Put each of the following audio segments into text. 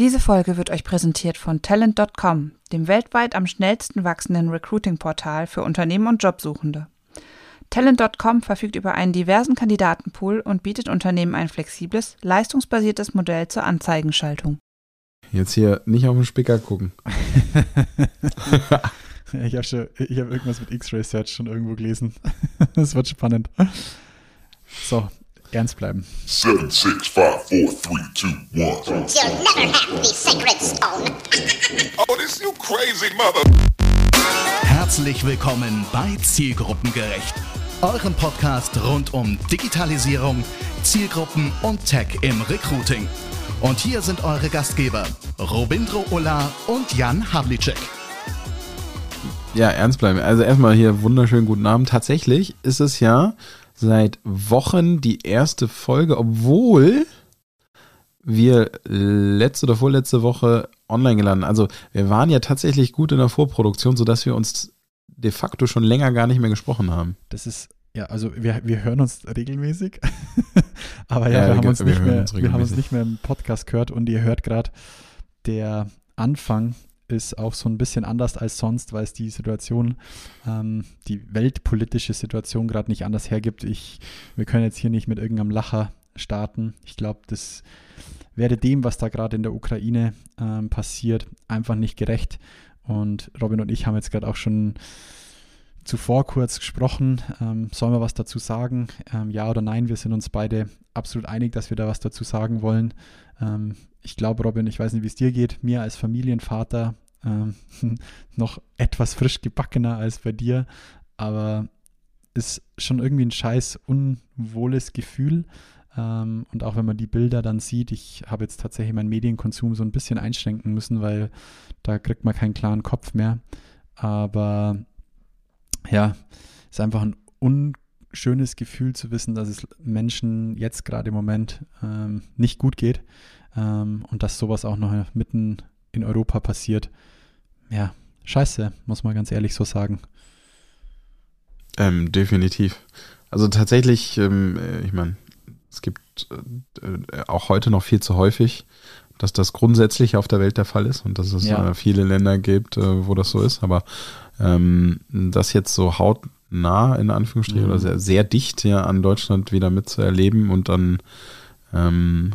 Diese Folge wird euch präsentiert von Talent.com, dem weltweit am schnellsten wachsenden Recruiting-Portal für Unternehmen und Jobsuchende. Talent.com verfügt über einen diversen Kandidatenpool und bietet Unternehmen ein flexibles, leistungsbasiertes Modell zur Anzeigenschaltung. Jetzt hier nicht auf den Spicker gucken. ich habe hab irgendwas mit X-Ray Search schon irgendwo gelesen. Das wird spannend. So, ernst bleiben. 7, 6, 5, 4, 3, 2, 1. You'll never have the sacred stone. oh, this you crazy mother. Herzlich willkommen bei Zielgruppengerecht, eurem Podcast rund um Digitalisierung, Zielgruppen und Tech im Recruiting. Und hier sind eure Gastgeber, Robindro Ulla und Jan Havlicek. Ja, ernst bleiben. Also erstmal hier wunderschönen guten Abend. Tatsächlich ist es ja seit Wochen die erste Folge, obwohl wir letzte oder vorletzte Woche online geladen. Also wir waren ja tatsächlich gut in der Vorproduktion, sodass wir uns de facto schon länger gar nicht mehr gesprochen haben. Das ist, ja, also wir, wir hören uns regelmäßig. Aber ja, ja wir, haben uns, wir, nicht mehr, uns wir haben uns nicht mehr im Podcast gehört und ihr hört gerade der Anfang ist auch so ein bisschen anders als sonst, weil es die Situation, ähm, die weltpolitische Situation gerade nicht anders hergibt. Ich, wir können jetzt hier nicht mit irgendeinem Lacher starten. Ich glaube, das wäre dem, was da gerade in der Ukraine ähm, passiert, einfach nicht gerecht. Und Robin und ich haben jetzt gerade auch schon zuvor kurz gesprochen. Ähm, sollen wir was dazu sagen? Ähm, ja oder nein? Wir sind uns beide absolut einig, dass wir da was dazu sagen wollen. Ähm, ich glaube, Robin, ich weiß nicht, wie es dir geht. Mir als Familienvater ähm, noch etwas frisch gebackener als bei dir, aber ist schon irgendwie ein scheiß unwohles Gefühl. Ähm, und auch wenn man die Bilder dann sieht, ich habe jetzt tatsächlich meinen Medienkonsum so ein bisschen einschränken müssen, weil da kriegt man keinen klaren Kopf mehr. Aber ja, ist einfach ein unschönes Gefühl zu wissen, dass es Menschen jetzt gerade im Moment ähm, nicht gut geht ähm, und dass sowas auch noch mitten in Europa passiert. Ja, scheiße, muss man ganz ehrlich so sagen. Ähm, definitiv. Also tatsächlich, ähm, äh, ich meine, es gibt äh, äh, auch heute noch viel zu häufig, dass das grundsätzlich auf der Welt der Fall ist und dass es ja. äh, viele Länder gibt, äh, wo das so ist. Aber ähm, das jetzt so hautnah in Anführungsstrichen mhm. oder sehr, sehr dicht ja an Deutschland wieder mitzuerleben und dann ähm,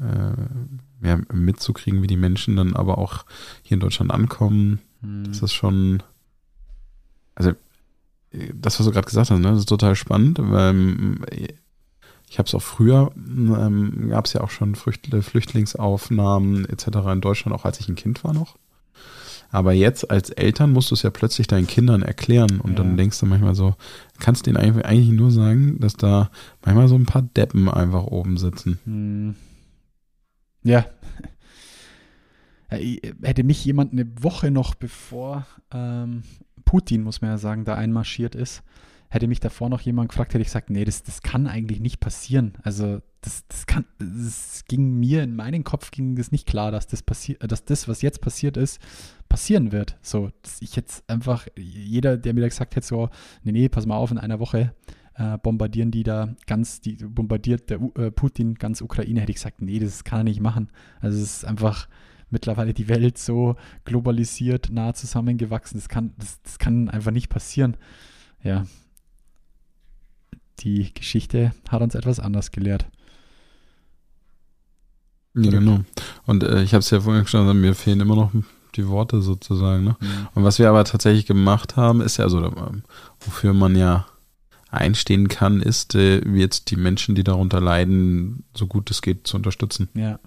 äh, ja, mitzukriegen, wie die Menschen dann aber auch hier in Deutschland ankommen, mhm. das ist schon, also das, was du gerade gesagt hast, ne, das ist total spannend, weil ich habe es auch früher, ähm, gab es ja auch schon Flüchtlingsaufnahmen etc. in Deutschland, auch als ich ein Kind war noch. Aber jetzt als Eltern musst du es ja plötzlich deinen Kindern erklären und ja. dann denkst du manchmal so, kannst denen eigentlich nur sagen, dass da manchmal so ein paar Deppen einfach oben sitzen. Hm. Ja. Hätte mich jemand eine Woche noch bevor ähm, Putin, muss man ja sagen, da einmarschiert ist, hätte mich davor noch jemand gefragt, hätte ich gesagt, nee, das, das kann eigentlich nicht passieren. Also das, das kann, das ging mir in meinen Kopf ging das nicht klar, dass das passiert, dass das, was jetzt passiert ist, passieren wird. So, dass ich jetzt einfach, jeder, der mir da gesagt hätte, so, nee, nee, pass mal auf, in einer Woche äh, bombardieren die da ganz, die bombardiert der äh, Putin ganz Ukraine, hätte ich gesagt, nee, das kann er nicht machen. Also es ist einfach mittlerweile die Welt so globalisiert, nah zusammengewachsen, das kann, das, das kann einfach nicht passieren. Ja, die Geschichte hat uns etwas anders gelehrt. Ja, genau. Und äh, ich habe es ja vorhin schon mir fehlen immer noch die Worte sozusagen. Ne? Mhm. Und was wir aber tatsächlich gemacht haben, ist ja, also ähm, wofür man ja einstehen kann, ist, äh, jetzt die Menschen, die darunter leiden, so gut es geht zu unterstützen. Ja.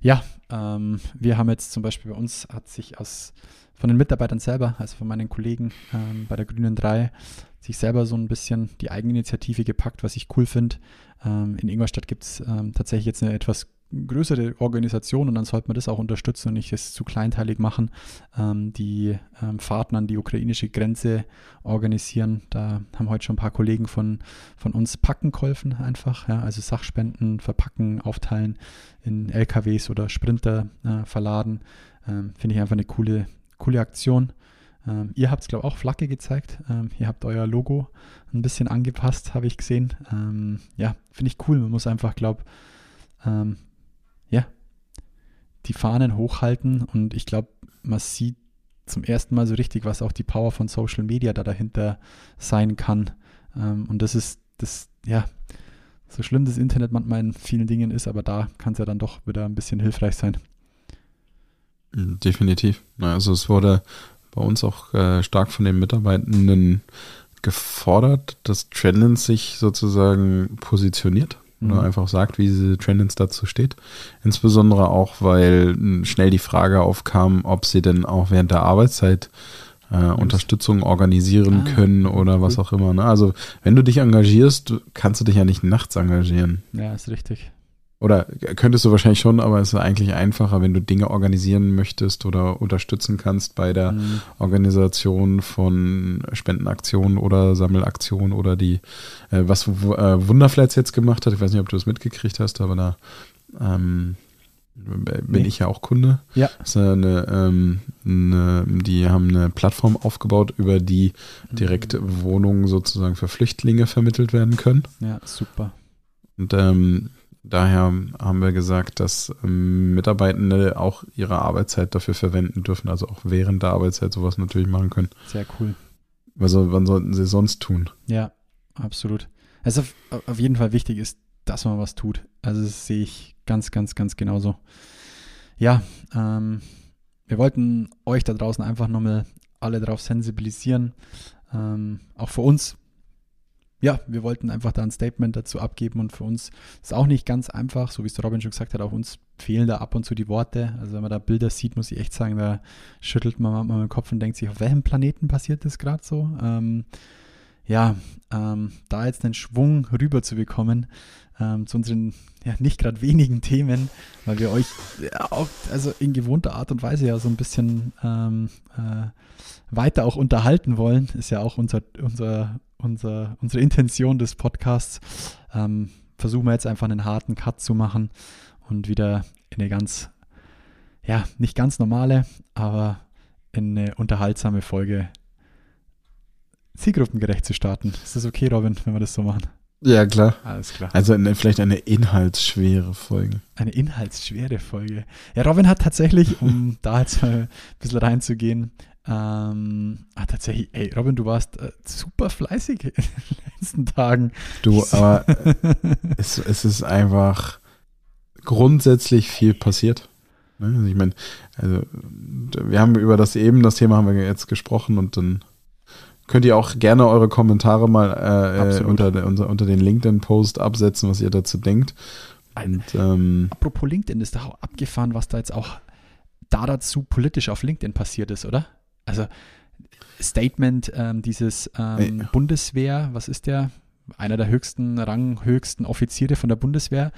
Ja, ähm, wir haben jetzt zum Beispiel bei uns hat sich aus von den Mitarbeitern selber, also von meinen Kollegen ähm, bei der Grünen 3, sich selber so ein bisschen die Eigeninitiative gepackt, was ich cool finde. Ähm, in Ingolstadt gibt es ähm, tatsächlich jetzt eine etwas größere Organisation und dann sollte man das auch unterstützen und nicht es zu kleinteilig machen, ähm, die ähm, Fahrten an die ukrainische Grenze organisieren. Da haben heute schon ein paar Kollegen von, von uns Packen geholfen einfach, ja, also Sachspenden verpacken, aufteilen in LKWs oder Sprinter äh, verladen. Ähm, Finde ich einfach eine coole, coole Aktion. Ähm, ihr habt es, glaube ich, auch Flagge gezeigt. Ähm, ihr habt euer Logo ein bisschen angepasst, habe ich gesehen. Ähm, ja, finde ich cool. Man muss einfach, glaube ich, ja, die Fahnen hochhalten und ich glaube, man sieht zum ersten Mal so richtig, was auch die Power von Social Media da dahinter sein kann. Ähm, und das ist das, ja, so schlimm das Internet manchmal in vielen Dingen ist, aber da kann es ja dann doch wieder ein bisschen hilfreich sein. Hm, definitiv. Also es wurde bei uns auch äh, stark von den Mitarbeitenden gefordert, dass Trendens sich sozusagen positioniert mhm. einfach sagt, wie diese Trendens dazu steht. Insbesondere auch, weil hm, schnell die Frage aufkam, ob sie denn auch während der Arbeitszeit äh, Unterstützung organisieren ah, können oder was auch immer. Ne? Also wenn du dich engagierst, kannst du dich ja nicht nachts engagieren. Ja, ist richtig. Oder könntest du wahrscheinlich schon, aber es ist eigentlich einfacher, wenn du Dinge organisieren möchtest oder unterstützen kannst bei der mhm. Organisation von Spendenaktionen oder Sammelaktionen oder die, äh, was äh, Wunderflats jetzt gemacht hat. Ich weiß nicht, ob du das mitgekriegt hast, aber da ähm, bin nee. ich ja auch Kunde. Ja. Eine, ähm, eine, die haben eine Plattform aufgebaut, über die direkt mhm. Wohnungen sozusagen für Flüchtlinge vermittelt werden können. Ja, super. Und ähm, daher haben wir gesagt, dass ähm, Mitarbeitende auch ihre Arbeitszeit dafür verwenden dürfen, also auch während der Arbeitszeit sowas natürlich machen können. Sehr cool. Also wann sollten sie sonst tun? Ja, absolut. Also auf, auf jeden Fall wichtig ist, dass man was tut. Also das sehe ich ganz, ganz, ganz genauso. Ja, ähm, wir wollten euch da draußen einfach nochmal alle darauf sensibilisieren. Ähm, auch für uns. Ja, wir wollten einfach da ein Statement dazu abgeben und für uns ist auch nicht ganz einfach, so wie es Robin schon gesagt hat, auch uns fehlen da ab und zu die Worte. Also wenn man da Bilder sieht, muss ich echt sagen, da schüttelt man manchmal den Kopf und denkt sich, auf welchem Planeten passiert das gerade so? Ähm, ja, ähm, da jetzt den Schwung rüber zu bekommen ähm, zu unseren ja, nicht gerade wenigen Themen, weil wir euch ja, auch also in gewohnter Art und Weise ja so ein bisschen ähm, äh, weiter auch unterhalten wollen, ist ja auch unser, unser, unser, unsere Intention des Podcasts. Ähm, versuchen wir jetzt einfach einen harten Cut zu machen und wieder in eine ganz, ja, nicht ganz normale, aber in eine unterhaltsame Folge zielgruppengerecht zu starten. Ist das okay, Robin, wenn wir das so machen? Ja, klar. Alles klar. Also eine, vielleicht eine inhaltsschwere Folge. Eine inhaltsschwere Folge. Ja, Robin hat tatsächlich, um da jetzt mal ein bisschen reinzugehen, ähm, ah, tatsächlich, ey, Robin, du warst äh, super fleißig in den letzten Tagen. Du, aber es, es ist einfach grundsätzlich viel passiert. Ne? Also ich meine, also wir haben über das eben, das Thema haben wir jetzt gesprochen und dann Könnt ihr auch gerne eure Kommentare mal äh, äh unter, unter, unter den LinkedIn-Post absetzen, was ihr dazu denkt. Und, ähm, Apropos LinkedIn, ist doch auch abgefahren, was da jetzt auch da dazu politisch auf LinkedIn passiert ist, oder? Also Statement ähm, dieses ähm, Bundeswehr, was ist der? Einer der höchsten, ranghöchsten Offiziere von der Bundeswehr,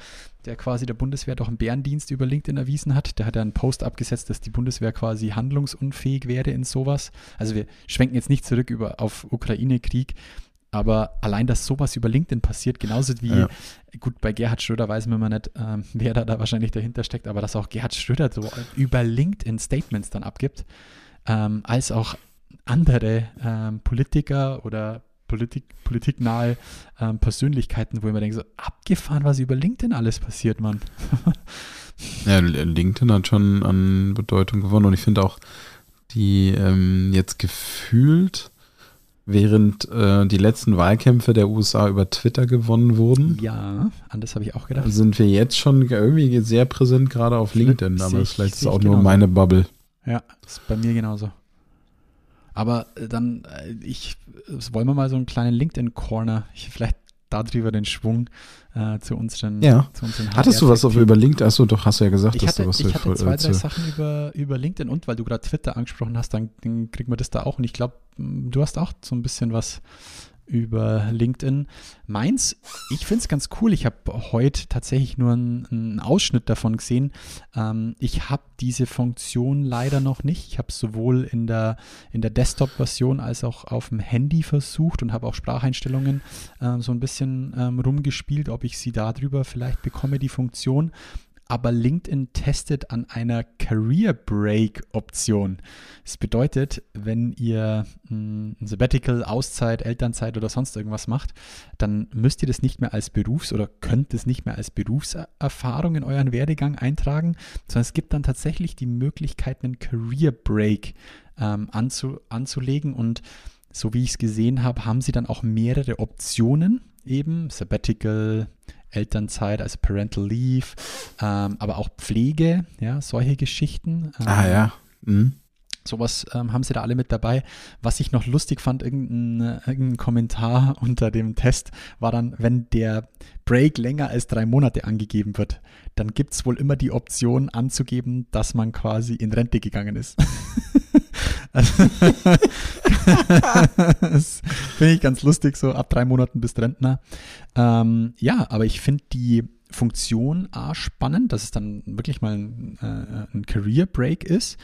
der quasi der Bundeswehr doch einen Bärendienst über LinkedIn erwiesen hat. Der hat einen Post abgesetzt, dass die Bundeswehr quasi handlungsunfähig wäre in sowas. Also wir schwenken jetzt nicht zurück über, auf Ukraine-Krieg, aber allein, dass sowas über LinkedIn passiert, genauso wie, ja. gut, bei Gerhard Schröder weiß man immer nicht, ähm, wer da, da wahrscheinlich dahinter steckt, aber dass auch Gerhard Schröder so über LinkedIn Statements dann abgibt, ähm, als auch andere ähm, Politiker oder Politik, politiknahe ähm, Persönlichkeiten, wo ich mir denke, so abgefahren, was über LinkedIn alles passiert, Mann. ja, LinkedIn hat schon an Bedeutung gewonnen und ich finde auch, die ähm, jetzt gefühlt, während äh, die letzten Wahlkämpfe der USA über Twitter gewonnen wurden. Ja, an das habe ich auch gedacht. Sind wir jetzt schon irgendwie sehr präsent, gerade auf LinkedIn, aber vielleicht ist es auch nur meine Bubble. Ja, das ist bei mir genauso. Aber äh, dann, äh, ich, wollen wir mal so einen kleinen LinkedIn-Corner, vielleicht darüber den Schwung äh, zu unseren. Ja. Zu unseren Hattest du was auf, über LinkedIn? Achso, doch, hast du ja gesagt, ich dass hatte, du was Ich hatte zwei, drei Sachen über, über LinkedIn und weil du gerade Twitter angesprochen hast, dann, dann kriegen wir das da auch. Und ich glaube, du hast auch so ein bisschen was über LinkedIn. Meins, ich finde es ganz cool. Ich habe heute tatsächlich nur einen, Ausschnitt davon gesehen. Ähm, ich habe diese Funktion leider noch nicht. Ich habe es sowohl in der, in der Desktop-Version als auch auf dem Handy versucht und habe auch Spracheinstellungen äh, so ein bisschen ähm, rumgespielt, ob ich sie darüber vielleicht bekomme, die Funktion. Aber LinkedIn testet an einer Career Break Option. Das bedeutet, wenn ihr hm, ein Sabbatical, Auszeit, Elternzeit oder sonst irgendwas macht, dann müsst ihr das nicht mehr als Berufs- oder könnt es nicht mehr als Berufserfahrung in euren Werdegang eintragen, sondern es gibt dann tatsächlich die Möglichkeit, einen Career Break ähm, anzu, anzulegen und so wie ich es gesehen habe, haben sie dann auch mehrere Optionen, eben Sabbatical, Elternzeit, also Parental Leave, ähm, aber auch Pflege, ja, solche Geschichten. Ähm, ah ja. Mhm. Sowas ähm, haben sie da alle mit dabei. Was ich noch lustig fand, irgendein, irgendein Kommentar unter dem Test war dann, wenn der Break länger als drei Monate angegeben wird, dann gibt es wohl immer die Option anzugeben, dass man quasi in Rente gegangen ist. das finde ich ganz lustig, so ab drei Monaten bis Rentner. Ähm, ja, aber ich finde die Funktion A spannend, dass es dann wirklich mal ein, äh, ein Career Break ist.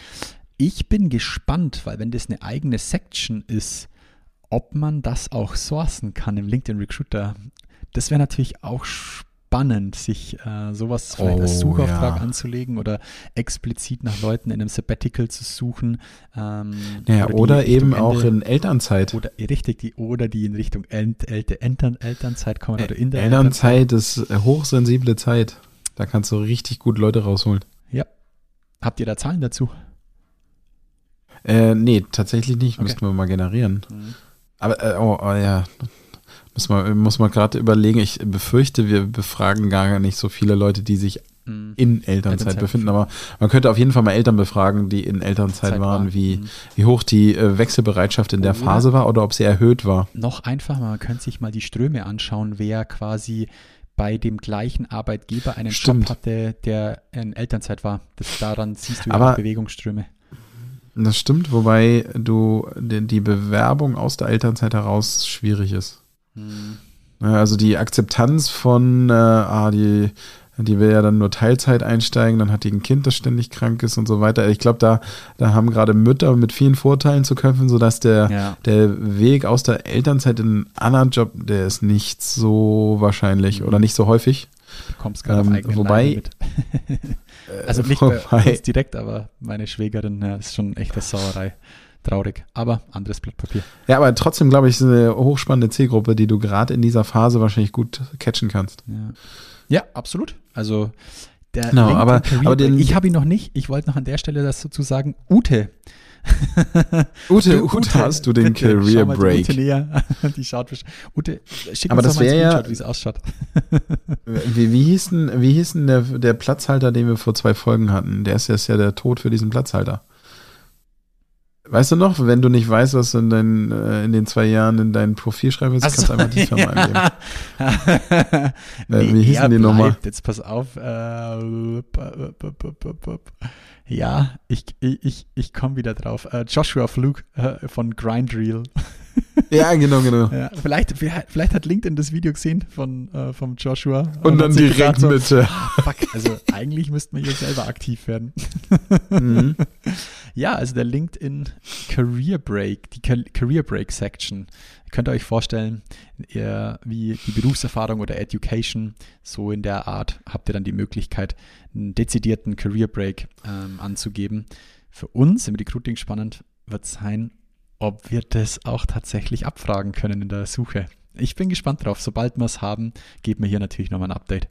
Ich bin gespannt, weil wenn das eine eigene Section ist, ob man das auch sourcen kann im LinkedIn Recruiter. Das wäre natürlich auch spannend spannend, sich äh, sowas vielleicht oh, als Suchauftrag ja. anzulegen oder explizit nach Leuten in einem Sabbatical zu suchen. Ähm, ja, oder, oder eben Ende, auch in Elternzeit. Oder richtig, die, oder die in Richtung El El Eltern, Elternzeit kommen oder in der Elternzeit. Elternzeit ist hochsensible Zeit. Da kannst du richtig gut Leute rausholen. Ja. Habt ihr da Zahlen dazu? Äh, nee, tatsächlich nicht. Okay. Müssten wir mal generieren. Mhm. Aber, äh, oh, oh ja, muss man, muss man gerade überlegen. Ich befürchte, wir befragen gar nicht so viele Leute, die sich mhm. in Elternzeit, Elternzeit befinden. Aber man könnte auf jeden Fall mal Eltern befragen, die in Elternzeit Zeit waren, war. wie, mhm. wie hoch die äh, Wechselbereitschaft in der Phase war oder ob sie erhöht war. Noch einfacher, man könnte sich mal die Ströme anschauen, wer quasi bei dem gleichen Arbeitgeber einen Stimmt. Job hatte, der in Elternzeit war. Das, daran siehst du ja Bewegungsströme. Das stimmt, wobei du die Bewerbung aus der Elternzeit heraus schwierig ist. Also die Akzeptanz von, äh, ah, die, die will ja dann nur Teilzeit einsteigen, dann hat die ein Kind, das ständig krank ist und so weiter. Ich glaube, da, da haben gerade Mütter mit vielen Vorteilen zu kämpfen, sodass der, ja. der Weg aus der Elternzeit in einen anderen Job, der ist nicht so wahrscheinlich mhm. oder nicht so häufig. Du kommst gerade ähm, auf Wobei, also nicht wobei, direkt, aber meine Schwägerin, ja, ist schon echt eine Sauerei traurig. Aber anderes Blatt Papier. Ja, aber trotzdem glaube ich, ist eine hochspannende Zielgruppe, die du gerade in dieser Phase wahrscheinlich gut catchen kannst. Ja, ja absolut. Also der genau, aber, aber den, ich habe ihn noch nicht. Ich wollte noch an der Stelle das sozusagen Ute. Ute, Ute, Ute, hast du den bitte, Career Break? Die Ute näher. Die schaut Ute, schick aber uns das wäre ja, wie es ausschaut. wie, wie hieß denn, wie hieß denn der, der Platzhalter, den wir vor zwei Folgen hatten? Der ist ja der Tod für diesen Platzhalter. Weißt du noch, wenn du nicht weißt, was du in, dein, äh, in den zwei Jahren in dein Profil schreibst, kannst du einfach die Firma ja. eingeben. äh, wie hießen die nochmal? Jetzt pass auf. Äh, ja, ich, ich, ich komme wieder drauf. Joshua Flug äh, von Grindreel. Ja, genau, genau. Ja, vielleicht, vielleicht hat LinkedIn das Video gesehen von äh, vom Joshua. Und, und dann direkt so, mit. Ah, fuck, also eigentlich müssten wir hier selber aktiv werden. mhm. Ja, also der LinkedIn Career Break, die Career Break Section. Könnt ihr euch vorstellen, ihr, wie die Berufserfahrung oder Education, so in der Art habt ihr dann die Möglichkeit, einen dezidierten Career Break ähm, anzugeben. Für uns im Recruiting spannend wird sein, ob wir das auch tatsächlich abfragen können in der Suche. Ich bin gespannt drauf. Sobald wir es haben, geben wir hier natürlich nochmal ein Update.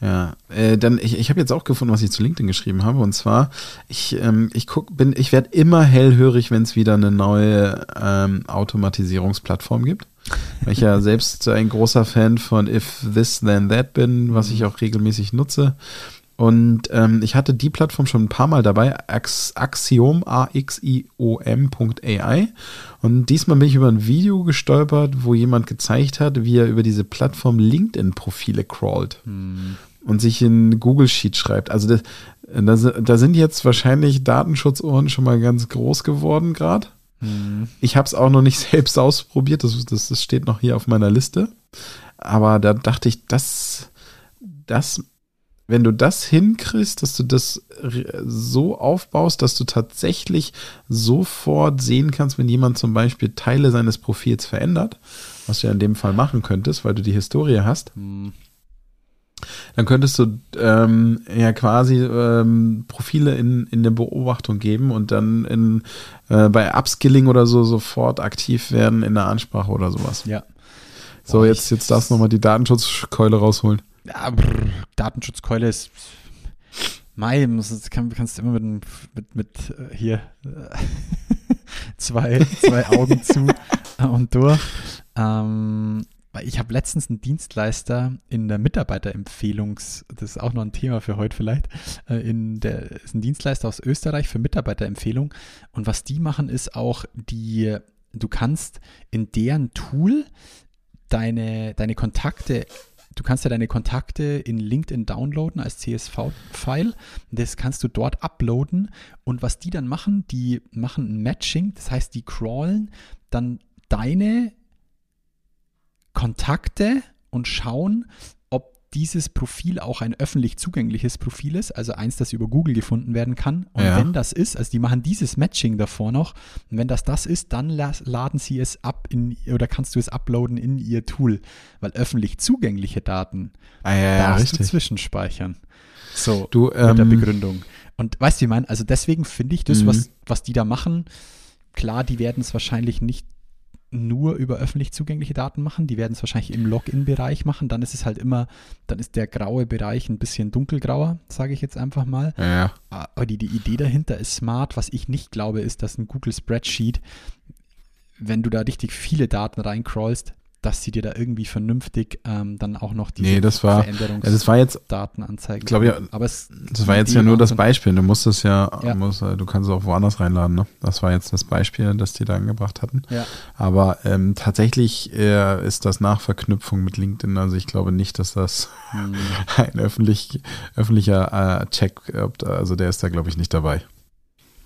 Ja, äh, dann ich, ich habe jetzt auch gefunden, was ich zu LinkedIn geschrieben habe. Und zwar, ich, ähm, ich guck, bin, ich werde immer hellhörig, wenn es wieder eine neue ähm, Automatisierungsplattform gibt. Weil ich ja selbst ein großer Fan von If This Then That bin, was ich auch regelmäßig nutze. Und ähm, ich hatte die Plattform schon ein paar Mal dabei, Axiom, A-X-I-O-M.ai. Und diesmal bin ich über ein Video gestolpert, wo jemand gezeigt hat, wie er über diese Plattform LinkedIn-Profile crawlt. Hm. Und sich in Google Sheet schreibt. Also das, da, da sind jetzt wahrscheinlich Datenschutzohren schon mal ganz groß geworden gerade. Hm. Ich habe es auch noch nicht selbst ausprobiert, das, das, das steht noch hier auf meiner Liste. Aber da dachte ich, das, das wenn du das hinkriegst, dass du das so aufbaust, dass du tatsächlich sofort sehen kannst, wenn jemand zum Beispiel Teile seines Profils verändert, was du ja in dem Fall machen könntest, weil du die Historie hast, hm. Dann könntest du ähm, ja quasi ähm, Profile in, in der Beobachtung geben und dann in, äh, bei Upskilling oder so sofort aktiv werden in der Ansprache oder sowas. Ja. So, jetzt, jetzt darfst du nochmal die Datenschutzkeule rausholen. Ja, brr, Datenschutzkeule ist. Mai, muss, kann, kannst du immer mit, mit, mit äh, hier zwei, zwei Augen zu und durch. Ähm, ich habe letztens einen Dienstleister in der Mitarbeiterempfehlungs, das ist auch noch ein Thema für heute vielleicht, äh, in der ist ein Dienstleister aus Österreich für Mitarbeiterempfehlung und was die machen ist auch die du kannst in deren Tool deine deine Kontakte Du kannst ja deine Kontakte in LinkedIn downloaden als CSV-File. Das kannst du dort uploaden. Und was die dann machen, die machen ein Matching. Das heißt, die crawlen dann deine Kontakte und schauen, dieses Profil auch ein öffentlich zugängliches Profil ist, also eins, das über Google gefunden werden kann. Und ja. wenn das ist, also die machen dieses Matching davor noch, und wenn das das ist, dann laden sie es ab in, oder kannst du es uploaden in ihr Tool, weil öffentlich zugängliche Daten ah, ja, ja, darfst richtig. du zwischenspeichern. So, du, ähm, mit der ähm, Begründung. Und weißt du, wie ich meine? Also deswegen finde ich das, was, mhm. was die da machen, klar, die werden es wahrscheinlich nicht nur über öffentlich zugängliche Daten machen. Die werden es wahrscheinlich im Login-Bereich machen. Dann ist es halt immer, dann ist der graue Bereich ein bisschen dunkelgrauer, sage ich jetzt einfach mal. Ja. Aber die, die Idee dahinter ist smart. Was ich nicht glaube, ist, dass ein Google Spreadsheet, wenn du da richtig viele Daten reincrawlst, dass sie dir da irgendwie vernünftig ähm, dann auch noch die nee, das war, Veränderungs ja, das war jetzt, Daten anzeigen. Glaube ja, aber es, das war jetzt ja nur das Beispiel. Du musst es ja, ja. Musst, du kannst es auch woanders reinladen. Ne? Das war jetzt das Beispiel, das die da angebracht hatten. Ja. Aber ähm, tatsächlich äh, ist das nach Verknüpfung mit LinkedIn. Also ich glaube nicht, dass das hm. ein öffentlich, öffentlicher äh, Check, also der ist da glaube ich nicht dabei.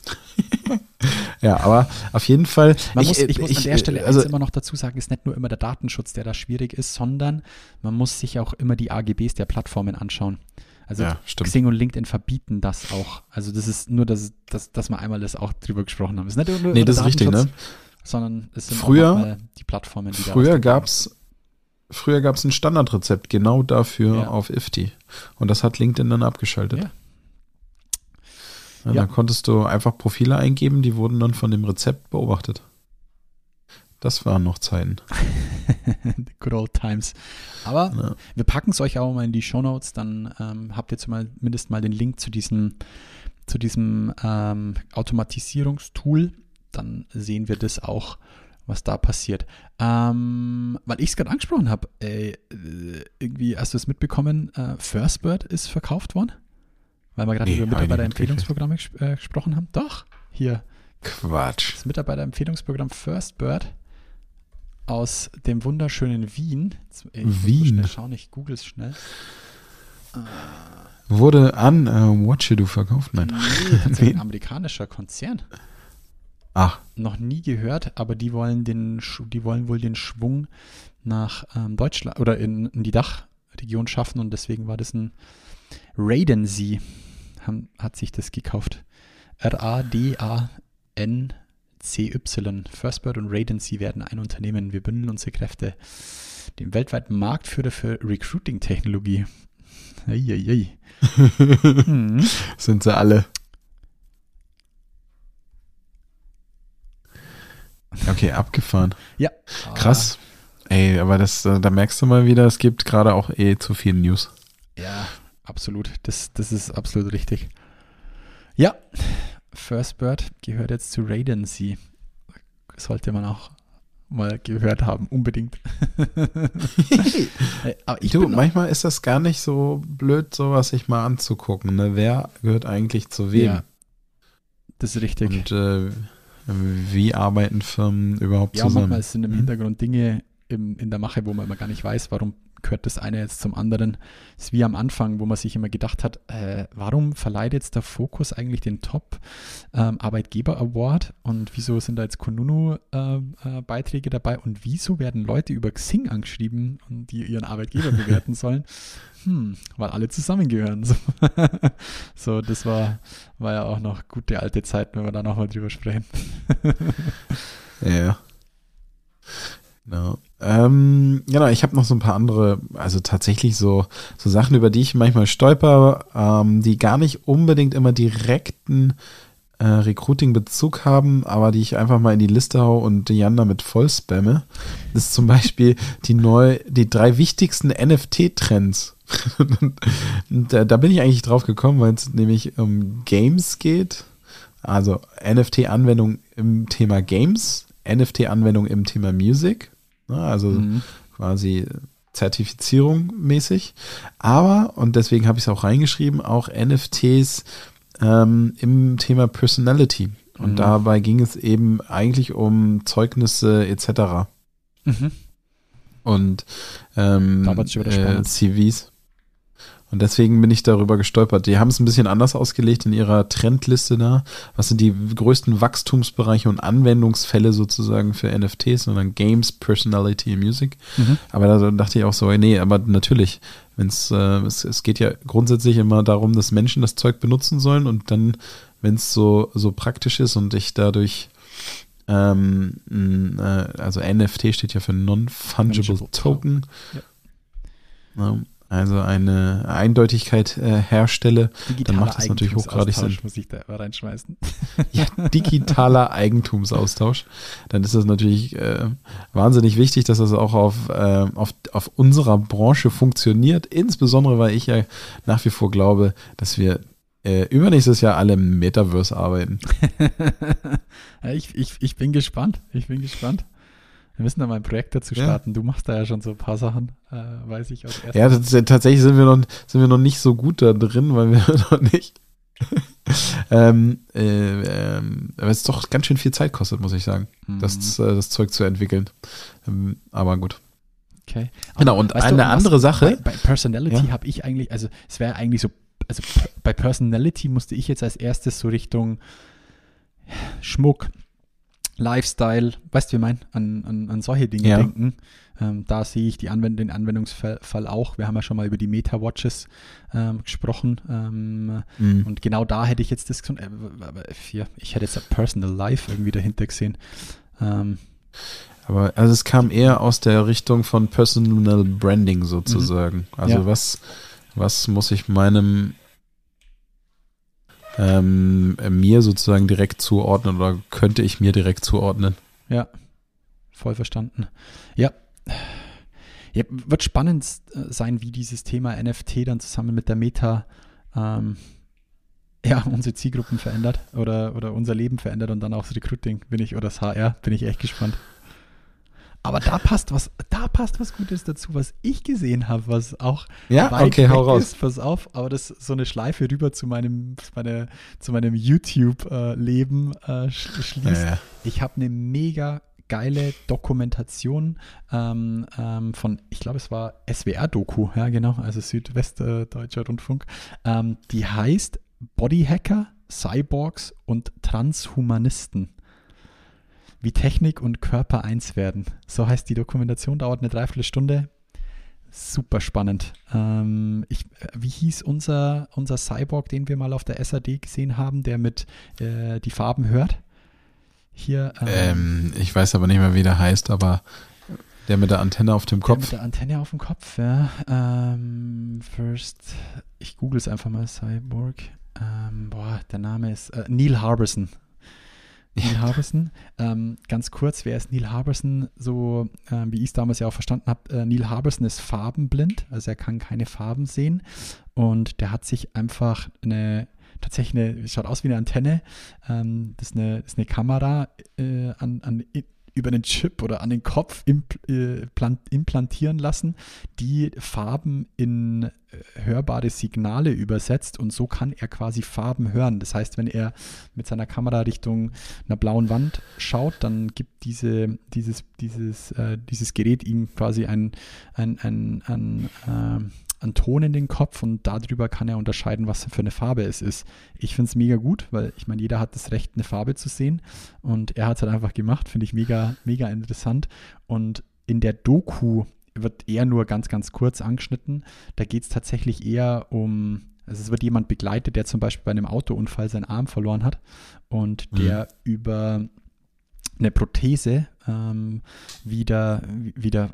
ja, aber auf jeden Fall. Man ich, muss, ich muss ich, an der Stelle also, immer noch dazu sagen, ist nicht nur immer der Datenschutz, der da schwierig ist, sondern man muss sich auch immer die AGBs der Plattformen anschauen. Also ja, Xing und LinkedIn verbieten das auch. Also das ist nur, dass, dass, dass wir einmal das auch drüber gesprochen haben. Es ist nicht nur nee, das ist richtig, ne? Sondern es sind früher, die Plattformen, die Früher gab es früher gab's ein Standardrezept genau dafür ja. auf IFTI. Und das hat LinkedIn dann abgeschaltet. Ja. Ja, ja. Dann konntest du einfach Profile eingeben, die wurden dann von dem Rezept beobachtet. Das waren noch Zeiten. Good old times. Aber ja. wir packen es euch auch mal in die Show Notes, dann ähm, habt ihr zumindest mal den Link zu diesem, zu diesem ähm, Automatisierungstool. Dann sehen wir das auch, was da passiert. Ähm, weil ich es gerade angesprochen habe, äh, irgendwie hast du es mitbekommen, äh, Firstbird ist verkauft worden? Weil wir gerade nee, über Mitarbeiterempfehlungsprogramme ges äh, gesprochen haben. Doch, hier. Quatsch. Das Mitarbeiterempfehlungsprogramm First Bird aus dem wunderschönen Wien. Ich Wien. Schnell schauen, ich google es schnell. Wurde an uh, Watchedo verkauft? Nein. Nee, ein amerikanischer Konzern. Ach. Noch nie gehört, aber die wollen den, die wollen wohl den Schwung nach ähm, Deutschland oder in, in die Dachregion schaffen und deswegen war das ein Radency hat sich das gekauft. R-A-D-A-N-C-Y. Firstbird und Radency werden ein Unternehmen. Wir bündeln unsere Kräfte. Dem weltweiten Marktführer für Recruiting-Technologie. Eieiei. hm. Sind sie alle. Okay, abgefahren. Ja. Krass. Ey, aber das, da merkst du mal wieder, es gibt gerade auch eh zu viel News. Ja, absolut. Das, das ist absolut richtig. Ja, First Bird gehört jetzt zu Raidency. Sollte man auch mal gehört haben, unbedingt. du, manchmal ist das gar nicht so blöd, sowas sich mal anzugucken. Ne? Wer gehört eigentlich zu wem? Ja, das ist richtig. Und äh, wie arbeiten Firmen überhaupt ja, zusammen? Ja, manchmal sind im Hintergrund Dinge im, in der Mache, wo man immer gar nicht weiß, warum gehört das eine jetzt zum anderen. Das ist wie am Anfang, wo man sich immer gedacht hat, äh, warum verleiht jetzt der Fokus eigentlich den Top ähm, und wieso sind da jetzt Konunu-Beiträge äh, äh, dabei und wieso werden Leute über Xing angeschrieben und die ihren Arbeitgeber bewerten sollen? Hm, weil alle zusammengehören. So, so das war, war ja auch noch gute alte Zeit, wenn wir da nochmal drüber sprechen. ja. Ja. Ähm, genau, ich habe noch so ein paar andere, also tatsächlich so, so Sachen, über die ich manchmal stolper, ähm, die gar nicht unbedingt immer direkten äh, Recruiting-Bezug haben, aber die ich einfach mal in die Liste hau und Jan damit voll spamme. Das ist zum Beispiel die neu, die drei wichtigsten NFT-Trends. da, da bin ich eigentlich drauf gekommen, weil es nämlich um Games geht. Also NFT-Anwendung im Thema Games, NFT-Anwendung im Thema Music. Ne, also mhm. quasi Zertifizierung mäßig. Aber, und deswegen habe ich es auch reingeschrieben, auch NFTs ähm, im Thema Personality. Und mhm. dabei ging es eben eigentlich um Zeugnisse etc. Mhm. Und ähm, äh, CVs. Und deswegen bin ich darüber gestolpert. Die haben es ein bisschen anders ausgelegt in ihrer Trendliste da. Was sind die größten Wachstumsbereiche und Anwendungsfälle sozusagen für NFTs, sondern Games, Personality Music. Mhm. Aber da dachte ich auch so, nee, aber natürlich, wenn's, äh, es, es geht ja grundsätzlich immer darum, dass Menschen das Zeug benutzen sollen und dann, wenn es so, so praktisch ist und ich dadurch ähm, äh, also NFT steht ja für Non-Fungible Token. Ja. Also eine Eindeutigkeit äh, herstelle, Digitale dann macht das natürlich hochgradig Sinn. muss ich da reinschmeißen. Ja, digitaler Eigentumsaustausch. Dann ist das natürlich äh, wahnsinnig wichtig, dass das auch auf, äh, auf, auf unserer Branche funktioniert. Insbesondere, weil ich ja nach wie vor glaube, dass wir äh, übernächstes Jahr alle im Metaverse arbeiten. ich, ich, ich bin gespannt. Ich bin gespannt. Wir müssen da mal ein Projekt dazu starten. Ja. Du machst da ja schon so ein paar Sachen, äh, weiß ich aus Ja, das, tatsächlich sind wir, noch, sind wir noch nicht so gut da drin, weil wir noch nicht. ähm, äh, ähm, aber es doch ganz schön viel Zeit kostet, muss ich sagen, mhm. das, äh, das Zeug zu entwickeln. Ähm, aber gut. Okay. Genau, und eine du, andere Sache. Bei, bei Personality ja. habe ich eigentlich, also es wäre eigentlich so, also bei Personality musste ich jetzt als erstes so Richtung Schmuck, Lifestyle, weißt du, wie ich meine, an, an, an solche Dinge ja. denken. Ähm, da sehe ich die Anwend den Anwendungsfall auch. Wir haben ja schon mal über die Meta-Watches ähm, gesprochen. Ähm, mhm. Und genau da hätte ich jetzt das äh, ich hätte jetzt ein Personal Life irgendwie dahinter gesehen. Ähm, aber also es kam eher aus der Richtung von Personal Branding sozusagen. Mhm. Also ja. was, was muss ich meinem ähm, mir sozusagen direkt zuordnen oder könnte ich mir direkt zuordnen. Ja, voll verstanden. Ja. ja wird spannend äh, sein, wie dieses Thema NFT dann zusammen mit der Meta ähm, ja, unsere Zielgruppen verändert oder, oder unser Leben verändert und dann auch das Recruiting bin ich oder das HR, bin ich echt gespannt. Aber da passt was, da passt was Gutes dazu, was ich gesehen habe, was auch ja, weit okay, hau raus. ist. Pass auf, aber das ist so eine Schleife rüber zu meinem, meine, zu meinem YouTube-Leben äh, schließt. Ja, ja. Ich habe eine mega geile Dokumentation ähm, ähm, von, ich glaube, es war SWR-Doku, ja genau, also Südwestdeutscher Rundfunk. Ähm, die heißt Bodyhacker, Cyborgs und Transhumanisten wie Technik und Körper eins werden. So heißt die Dokumentation, dauert eine Dreiviertelstunde. Super spannend. Ähm, ich, wie hieß unser, unser Cyborg, den wir mal auf der SAD gesehen haben, der mit äh, die Farben hört? Hier. Ähm, ähm, ich weiß aber nicht mehr, wie der heißt, aber der mit der Antenne auf dem Kopf. Der mit der Antenne auf dem Kopf, ja. Ähm, first, ich google es einfach mal, Cyborg. Ähm, boah, der Name ist äh, Neil Harbison. Neil Harbison. Ähm, ganz kurz, wer ist Neil Harbison? So, äh, wie ich es damals ja auch verstanden habe, äh, Neil Harbison ist farbenblind, also er kann keine Farben sehen und der hat sich einfach eine tatsächlich eine, schaut aus wie eine Antenne. Ähm, das, ist eine, das ist eine Kamera äh, an, an, über einen Chip oder an den Kopf äh, implantieren lassen, die Farben in äh, hörbare Signale übersetzt und so kann er quasi Farben hören. Das heißt, wenn er mit seiner Kamera Richtung einer blauen Wand schaut, dann gibt diese, dieses, dieses, äh, dieses Gerät ihm quasi ein, ein, ein, ein, äh, einen Ton in den Kopf und darüber kann er unterscheiden, was für eine Farbe es ist. Ich finde es mega gut, weil ich meine, jeder hat das Recht, eine Farbe zu sehen und er hat es halt einfach gemacht, finde ich mega, mega interessant. Und in der Doku wird eher nur ganz, ganz kurz angeschnitten. Da geht es tatsächlich eher um, also es wird jemand begleitet, der zum Beispiel bei einem Autounfall seinen Arm verloren hat und der mhm. über eine Prothese ähm, wieder, wieder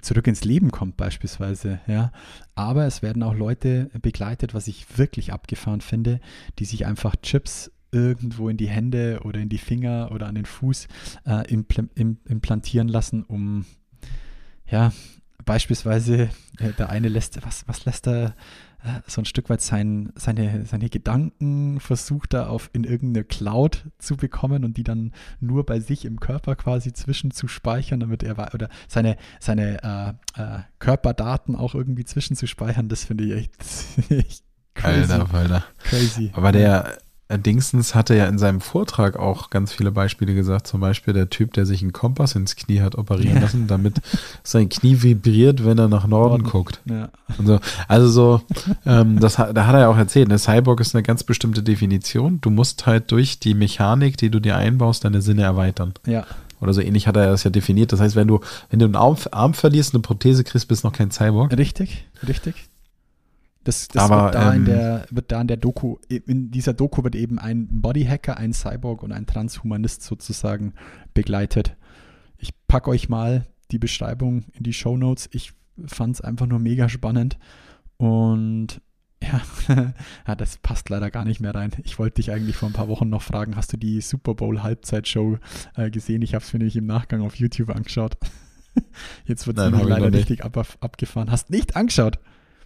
zurück ins Leben kommt beispielsweise, ja. Aber es werden auch Leute begleitet, was ich wirklich abgefahren finde, die sich einfach Chips irgendwo in die Hände oder in die Finger oder an den Fuß äh, impl im, implantieren lassen, um ja, beispielsweise äh, der eine lässt, was, was lässt er äh, so ein Stück weit sein, seine, seine Gedanken versucht er auf in irgendeine Cloud zu bekommen und die dann nur bei sich im Körper quasi zwischen zu speichern, damit er oder seine, seine äh, äh, Körperdaten auch irgendwie zwischen zu speichern, das finde ich echt, echt crazy. Alter, Alter. Crazy. Aber der Dingsens hatte ja in seinem Vortrag auch ganz viele Beispiele gesagt. Zum Beispiel der Typ, der sich einen Kompass ins Knie hat operieren ja. lassen, damit sein Knie vibriert, wenn er nach Norden, Norden. guckt. Ja. So. Also so, ähm, das, da hat er ja auch erzählt, eine Cyborg ist eine ganz bestimmte Definition. Du musst halt durch die Mechanik, die du dir einbaust, deine Sinne erweitern. Ja. Oder so ähnlich hat er das ja definiert. Das heißt, wenn du, wenn du einen Arm, Arm verlierst, eine Prothese kriegst, bist du noch kein Cyborg. Richtig, richtig. Das, das Aber, wird, da ähm, in der, wird da in der Doku, in dieser Doku wird eben ein Bodyhacker, ein Cyborg und ein Transhumanist sozusagen begleitet. Ich packe euch mal die Beschreibung in die Show Notes. Ich fand es einfach nur mega spannend. Und ja, ja, das passt leider gar nicht mehr rein. Ich wollte dich eigentlich vor ein paar Wochen noch fragen, hast du die Super Bowl Halbzeitshow äh, gesehen? Ich habe es mir nämlich im Nachgang auf YouTube angeschaut. Jetzt wird es leider richtig ab, abgefahren. Hast nicht angeschaut?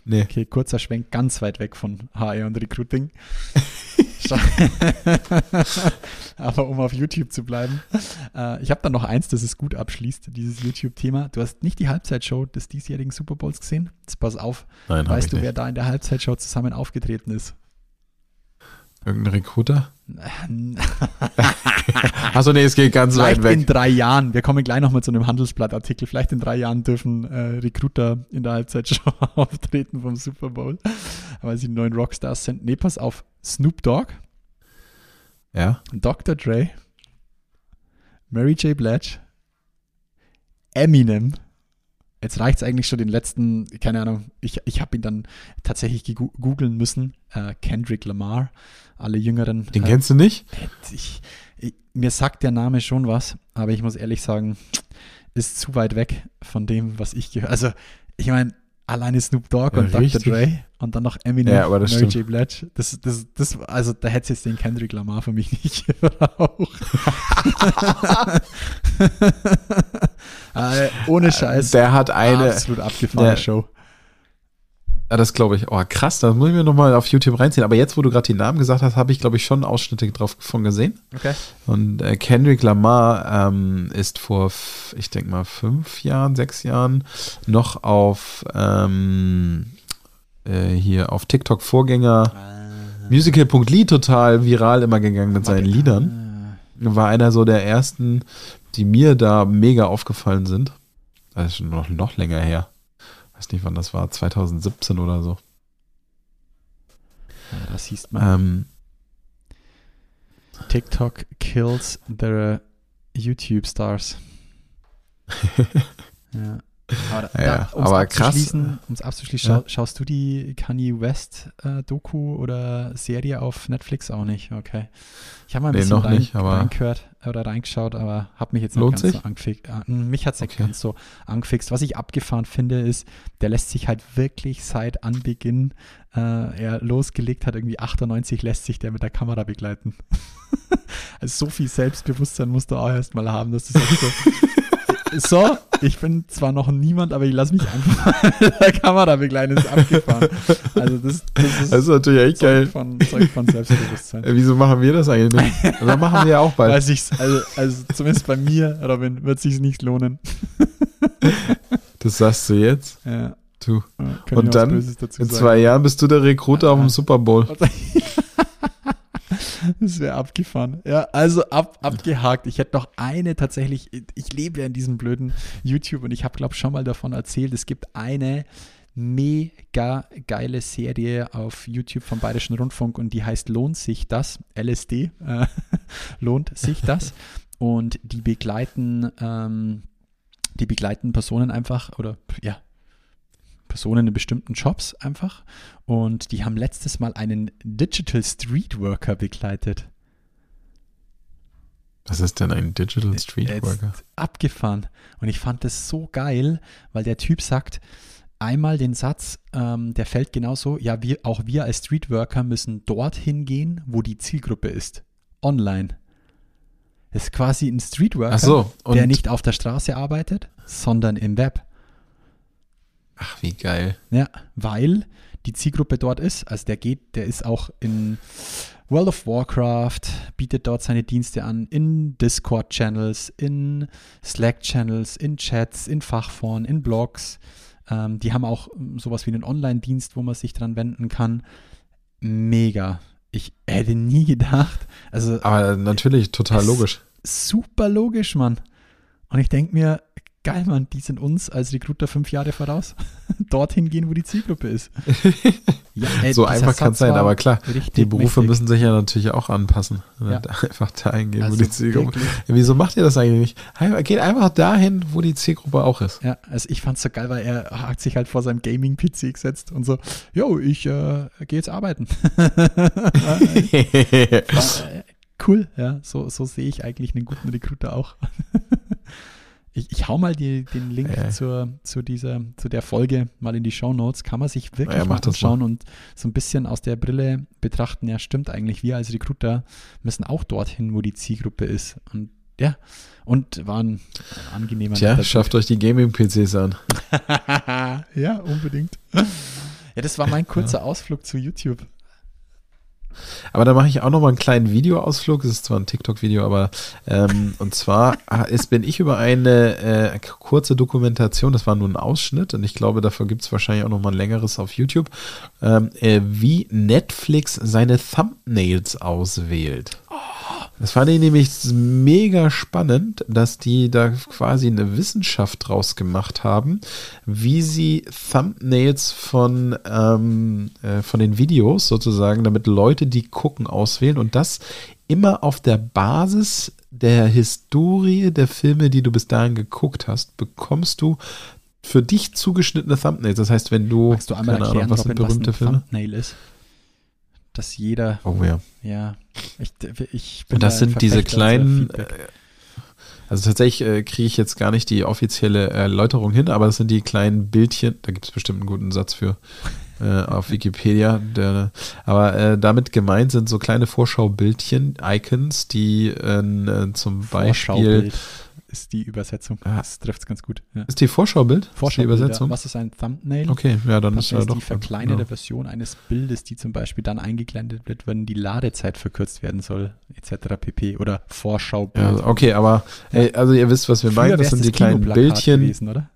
Nee. Okay, kurzer Schwenk ganz weit weg von HR und Recruiting. Aber um auf YouTube zu bleiben. Äh, ich habe dann noch eins, das es gut abschließt, dieses YouTube-Thema. Du hast nicht die Halbzeitshow des diesjährigen Super Bowls gesehen? Jetzt pass auf. Nein, weißt du, nicht. wer da in der Halbzeitshow zusammen aufgetreten ist? Irgendein Recruiter? Achso, nee, es geht ganz vielleicht weit weg. in drei Jahren, wir kommen gleich nochmal zu einem Handelsblattartikel, vielleicht in drei Jahren dürfen äh, Recruiter in der Halbzeitshow auftreten vom Super Bowl, weil sie neuen Rockstars sind. Nee, pass auf, Snoop Dogg, ja. Dr. Dre, Mary J. Blige, Eminem, Jetzt reicht es eigentlich schon den letzten, keine Ahnung, ich, ich habe ihn dann tatsächlich googeln müssen. Äh, Kendrick Lamar, alle Jüngeren. Den äh, kennst du nicht? Ich, ich, mir sagt der Name schon was, aber ich muss ehrlich sagen, ist zu weit weg von dem, was ich gehört Also, ich meine, alleine Snoop Dogg ja, und richtig. Dr. Dre und dann noch Eminem, ja, Mary stimmt. J. Blige. Das, das, das, also da hätte es jetzt den Kendrick Lamar für mich nicht gebraucht. äh, ohne Scheiß. Der hat eine absolut abgefahrene Show. Ja, das glaube ich. Oh, krass, das muss ich mir nochmal auf YouTube reinziehen. Aber jetzt, wo du gerade die Namen gesagt hast, habe ich, glaube ich, schon Ausschnitte drauf von gesehen. Okay. Und äh, Kendrick Lamar ähm, ist vor, ich denke mal, fünf Jahren, sechs Jahren noch auf ähm, äh, hier auf TikTok Vorgänger ah. Musical.ly total viral immer gegangen mit seinen Liedern. War einer so der ersten, die mir da mega aufgefallen sind. Das ist schon noch, noch länger her weiß nicht, wann das war, 2017 oder so. Ja, das hieß man. Ähm, TikTok kills the YouTube Stars. ja. Aber, ja, da, aber krass. Um es abzuschließen, ja. schaust du die Kanye West äh, Doku oder Serie auf Netflix auch nicht? Okay. Ich habe mal ein nee, bisschen rein, nicht, reingehört oder reingeschaut, aber habe mich jetzt nicht ganz sich? so angefixt. Äh, mich hat es nicht okay. ganz so angefixt. Was ich abgefahren finde, ist, der lässt sich halt wirklich seit Anbeginn äh, er losgelegt hat, irgendwie 98, lässt sich der mit der Kamera begleiten. also so viel Selbstbewusstsein musst du auch erstmal haben, dass du sagst so, so, ich bin zwar noch niemand, aber ich lasse mich einfach der Kamera begleiten, ist abgefahren. Also das, das, ist, das ist natürlich echt Zeug geil. Von, Zeug von Selbstbewusstsein. Wieso machen wir das eigentlich nicht? Das also, machen wir ja auch bald. Weiß ich's, also, also zumindest bei mir, Robin, wird es sich nicht lohnen. Das sagst du jetzt? Ja. Du. Ja, Und dann, in zwei Jahren bist du der Rekruter auf dem Super Bowl. Das wäre abgefahren. Ja, also ab, abgehakt. Ich hätte noch eine tatsächlich, ich lebe ja in diesem blöden YouTube und ich habe, glaube ich, schon mal davon erzählt. Es gibt eine mega geile Serie auf YouTube vom Bayerischen Rundfunk und die heißt Lohnt sich das? LSD. Äh, lohnt sich das? Und die begleiten, ähm, die begleiten Personen einfach oder ja, Personen in bestimmten Jobs einfach. Und die haben letztes Mal einen Digital Street Worker begleitet. Was ist denn ein Digital Street Worker? Abgefahren. Und ich fand das so geil, weil der Typ sagt einmal den Satz, ähm, der fällt genauso, ja, wir, auch wir als Streetworker müssen dorthin gehen, wo die Zielgruppe ist. Online. Das ist quasi ein Streetworker, so, der nicht auf der Straße arbeitet, sondern im Web. Ach, wie geil. Ja, weil die Zielgruppe dort ist. Also der geht, der ist auch in World of Warcraft, bietet dort seine Dienste an, in Discord-Channels, in Slack-Channels, in Chats, in Fachforen, in Blogs. Ähm, die haben auch sowas wie einen Online-Dienst, wo man sich dran wenden kann. Mega. Ich hätte nie gedacht. Also, Aber natürlich, total logisch. Super logisch, Mann. Und ich denke mir, geil, Mann, die sind uns als Recruiter fünf Jahre voraus. Dorthin gehen, wo die Zielgruppe ist. ja, ey, so einfach kann es sein, aber klar, die Berufe mächtig. müssen sich ja natürlich auch anpassen. Ja. Einfach dahin gehen, also wo die Zielgruppe ist. Wieso macht ihr das eigentlich nicht? Geht einfach dahin, wo die Zielgruppe auch ist. Ja, also ich fand es so geil, weil er hat sich halt vor seinem Gaming-PC gesetzt und so, yo, ich äh, gehe jetzt arbeiten. cool, ja, so, so sehe ich eigentlich einen guten Recruiter auch. Ich, ich hau mal die, den Link äh. zur, zu, dieser, zu der Folge mal in die Show Notes. Kann man sich wirklich ja, mal anschauen und so ein bisschen aus der Brille betrachten. Ja, stimmt eigentlich. Wir als Recruiter müssen auch dorthin, wo die Zielgruppe ist. Und ja, und waren angenehmer. Tja, schafft euch die Gaming-PCs an. ja, unbedingt. Ja, das war mein kurzer ja. Ausflug zu YouTube. Aber da mache ich auch noch mal einen kleinen Videoausflug. Das ist zwar ein TikTok-Video, aber ähm, und zwar ist, bin ich über eine äh, kurze Dokumentation, das war nur ein Ausschnitt und ich glaube, dafür gibt es wahrscheinlich auch noch mal ein längeres auf YouTube, ähm, äh, wie Netflix seine Thumbnails auswählt. Oh. Das fand ich nämlich mega spannend, dass die da quasi eine Wissenschaft draus gemacht haben, wie sie Thumbnails von, ähm, äh, von den Videos sozusagen, damit Leute, die gucken, auswählen und das immer auf der Basis der Historie der Filme, die du bis dahin geguckt hast, bekommst du für dich zugeschnittene Thumbnails. Das heißt, wenn du, Magst du einmal erklären, Ahnung, was was ein Filme? Thumbnail ist? Dass jeder. Oh ja. Ja, ich, ich bin Und das da sind diese kleinen. Äh, also tatsächlich äh, kriege ich jetzt gar nicht die offizielle Erläuterung hin, aber das sind die kleinen Bildchen, da gibt es bestimmt einen guten Satz für äh, auf Wikipedia. Der, aber äh, damit gemeint sind so kleine Vorschaubildchen, Icons, die äh, zum Beispiel ist die Übersetzung. Ja. Das trifft es ganz gut. Ja. Ist die Vorschaubild? Vorschaubild, die Übersetzung? Was ist ein Thumbnail? Okay, ja, dann das ist ja doch. die verkleinerte ja. Version eines Bildes, die zum Beispiel dann eingeblendet wird, wenn die Ladezeit verkürzt werden soll, etc. pp. Oder Vorschaubild. Ja, okay, aber ey, also ihr wisst, was wir meinen. Das sind die kleinen Bildchen. Gewesen, oder?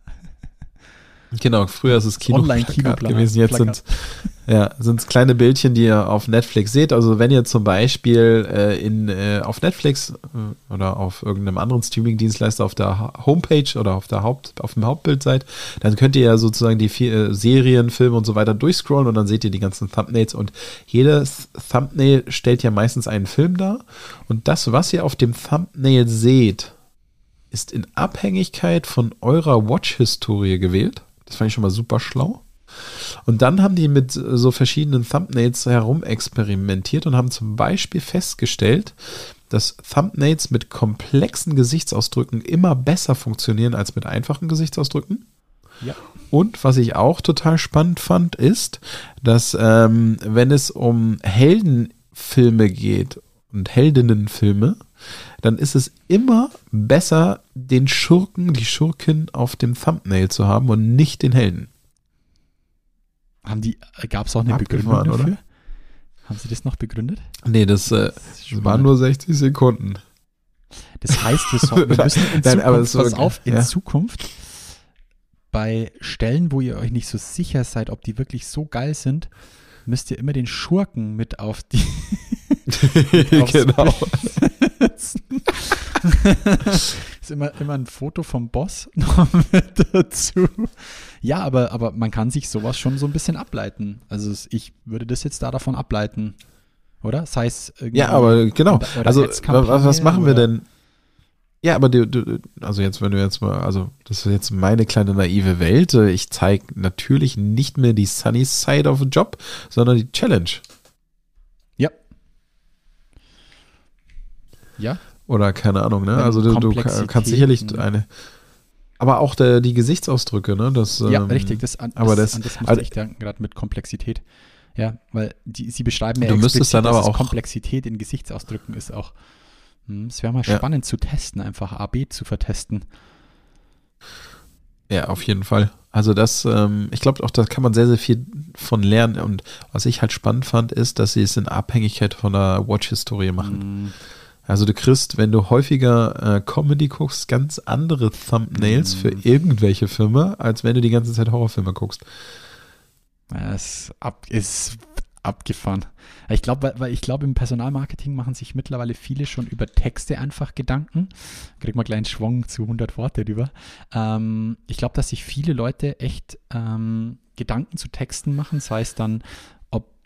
Genau, früher ist es Kino gewesen, jetzt sind ja, sind es kleine Bildchen, die ihr auf Netflix seht. Also wenn ihr zum Beispiel äh, in, äh, auf Netflix äh, oder auf irgendeinem anderen Streaming-Dienstleister auf der Homepage oder auf, der Haupt, auf dem Hauptbild seid, dann könnt ihr ja sozusagen die vier, äh, Serien, Filme und so weiter durchscrollen und dann seht ihr die ganzen Thumbnails und jedes Thumbnail stellt ja meistens einen Film dar und das, was ihr auf dem Thumbnail seht, ist in Abhängigkeit von eurer Watch-Historie gewählt. Das fand ich schon mal super schlau. Und dann haben die mit so verschiedenen Thumbnails herumexperimentiert und haben zum Beispiel festgestellt, dass Thumbnails mit komplexen Gesichtsausdrücken immer besser funktionieren als mit einfachen Gesichtsausdrücken. Ja. Und was ich auch total spannend fand, ist, dass ähm, wenn es um Heldenfilme geht und Heldinnenfilme, dann ist es immer besser, den Schurken, die Schurkin auf dem Thumbnail zu haben und nicht den Helden. Haben die, gab es auch eine Begründung dafür? Oder? Haben sie das noch begründet? Nee, das, äh, das waren nur 60 Sekunden. Das heißt, wir, so, wir müssen in Nein, Zukunft, so, pass auf, in ja. Zukunft bei Stellen, wo ihr euch nicht so sicher seid, ob die wirklich so geil sind, müsst ihr immer den Schurken mit auf die genau. ist immer, immer ein Foto vom Boss noch mit dazu. Ja, aber, aber man kann sich sowas schon so ein bisschen ableiten. Also ich würde das jetzt da davon ableiten. Oder? Das heißt, ja, aber genau. also was, was machen wir denn? Ja, aber du, du, also jetzt, wenn du jetzt mal, also das ist jetzt meine kleine naive Welt. Ich zeige natürlich nicht mehr die Sunny Side of a Job, sondern die Challenge. Ja. Ja. Oder keine Ahnung, ne? Also du, du kannst sicherlich eine. Aber auch der, die Gesichtsausdrücke, ne? Das, ja, ähm, richtig. Das, an, aber das, das, das muss also, ich denken, gerade mit Komplexität. Ja, weil die, sie beschreiben ja du müsstest dann aber auch Komplexität in Gesichtsausdrücken ist auch. Hm, es wäre mal ja. spannend zu testen, einfach A, B zu vertesten. Ja, auf jeden Fall. Also das, ähm, ich glaube auch, da kann man sehr, sehr viel von lernen. Und was ich halt spannend fand, ist, dass sie es in Abhängigkeit von der Watch-Historie machen. Mm. Also du kriegst, wenn du häufiger äh, Comedy guckst, ganz andere Thumbnails mm. für irgendwelche Filme, als wenn du die ganze Zeit Horrorfilme guckst. Es ist abgefahren. Ich glaube, weil, ich glaube, im Personalmarketing machen sich mittlerweile viele schon über Texte einfach Gedanken. Kriegt man gleich einen Schwung zu 100 Worte drüber. Ähm, ich glaube, dass sich viele Leute echt ähm, Gedanken zu Texten machen, sei es dann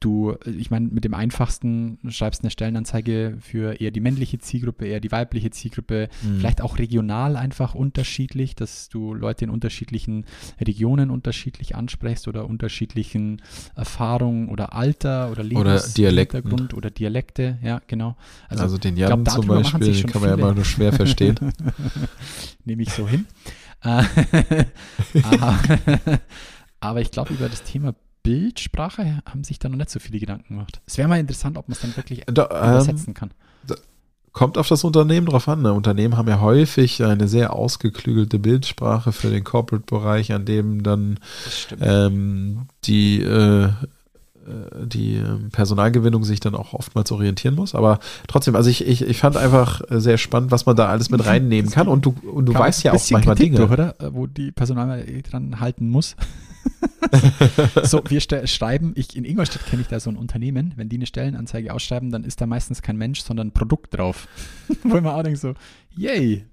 du, ich meine, mit dem einfachsten schreibst eine Stellenanzeige für eher die männliche Zielgruppe, eher die weibliche Zielgruppe, mhm. vielleicht auch regional einfach unterschiedlich, dass du Leute in unterschiedlichen Regionen unterschiedlich ansprichst oder unterschiedlichen Erfahrungen oder Alter oder Lebenshintergrund oder, oder Dialekte, ja, genau. Also, also den Jan glaub, zum Beispiel, den kann man ja mal nur schwer verstehen. Nehme ich so hin. Aber, aber ich glaube, über das Thema Bildsprache haben sich da noch nicht so viele Gedanken gemacht. Es wäre mal interessant, ob man es dann wirklich da, übersetzen ähm, kann. Da, kommt auf das Unternehmen drauf an. Ne? Unternehmen haben ja häufig eine sehr ausgeklügelte Bildsprache für den Corporate-Bereich, an dem dann ähm, die, äh die ähm, Personalgewinnung sich dann auch oftmals orientieren muss. Aber trotzdem, also ich, ich, ich fand einfach sehr spannend, was man da alles mit reinnehmen kann. Und du, und du weißt ja auch manchmal Kritik Dinge. Durch, oder? Wo die Personal dran halten muss. so, wir schreiben, ich, in Ingolstadt kenne ich da so ein Unternehmen, wenn die eine Stellenanzeige ausschreiben, dann ist da meistens kein Mensch, sondern ein Produkt drauf. Wo ich mir auch denke so, yay.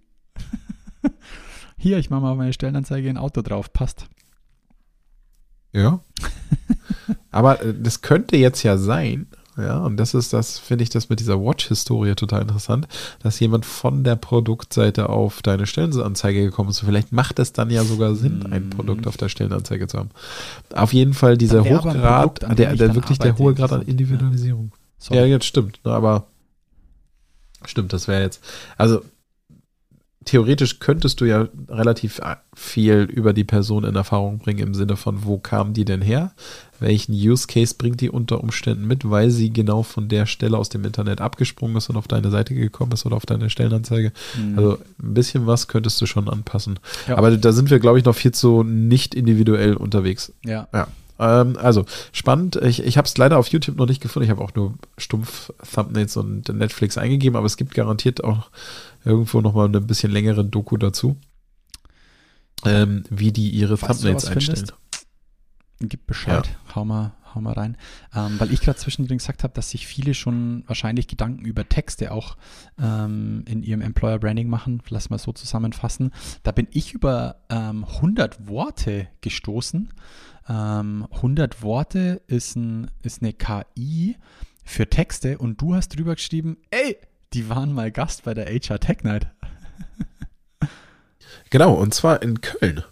Hier, ich mache mal meine Stellenanzeige ein Auto drauf, passt. Ja. Aber äh, das könnte jetzt ja sein, ja, und das ist das, finde ich, das mit dieser Watch-Historie total interessant, dass jemand von der Produktseite auf deine Stellenanzeige gekommen ist. Vielleicht macht es dann ja sogar Sinn, ein mhm. Produkt auf der Stellenanzeige zu haben. Auf jeden Fall dieser Hochgrad, der, der wirklich der hohe Grad an Individualisierung. Ja, ja jetzt stimmt, ne, aber stimmt, das wäre jetzt, also theoretisch könntest du ja relativ viel über die Person in Erfahrung bringen im Sinne von, wo kam die denn her? Welchen Use Case bringt die unter Umständen mit, weil sie genau von der Stelle aus dem Internet abgesprungen ist und auf deine Seite gekommen ist oder auf deine Stellenanzeige? Mhm. Also ein bisschen was könntest du schon anpassen. Ja. Aber da sind wir, glaube ich, noch viel zu nicht individuell unterwegs. Ja. Ja. Ähm, also spannend. Ich, ich habe es leider auf YouTube noch nicht gefunden. Ich habe auch nur stumpf Thumbnails und Netflix eingegeben, aber es gibt garantiert auch irgendwo nochmal eine bisschen längere Doku dazu, ähm, wie die ihre Thumbnails einstellen. Findest, gib Bescheid, ja. hau, mal, hau mal rein. Ähm, weil ich gerade zwischendrin gesagt habe, dass sich viele schon wahrscheinlich Gedanken über Texte auch ähm, in ihrem Employer Branding machen. Lass mal so zusammenfassen. Da bin ich über 100 ähm, Worte gestoßen. 100 ähm, Worte ist, ein, ist eine KI für Texte und du hast drüber geschrieben, ey, die waren mal Gast bei der HR Tech Night. genau, und zwar in Köln.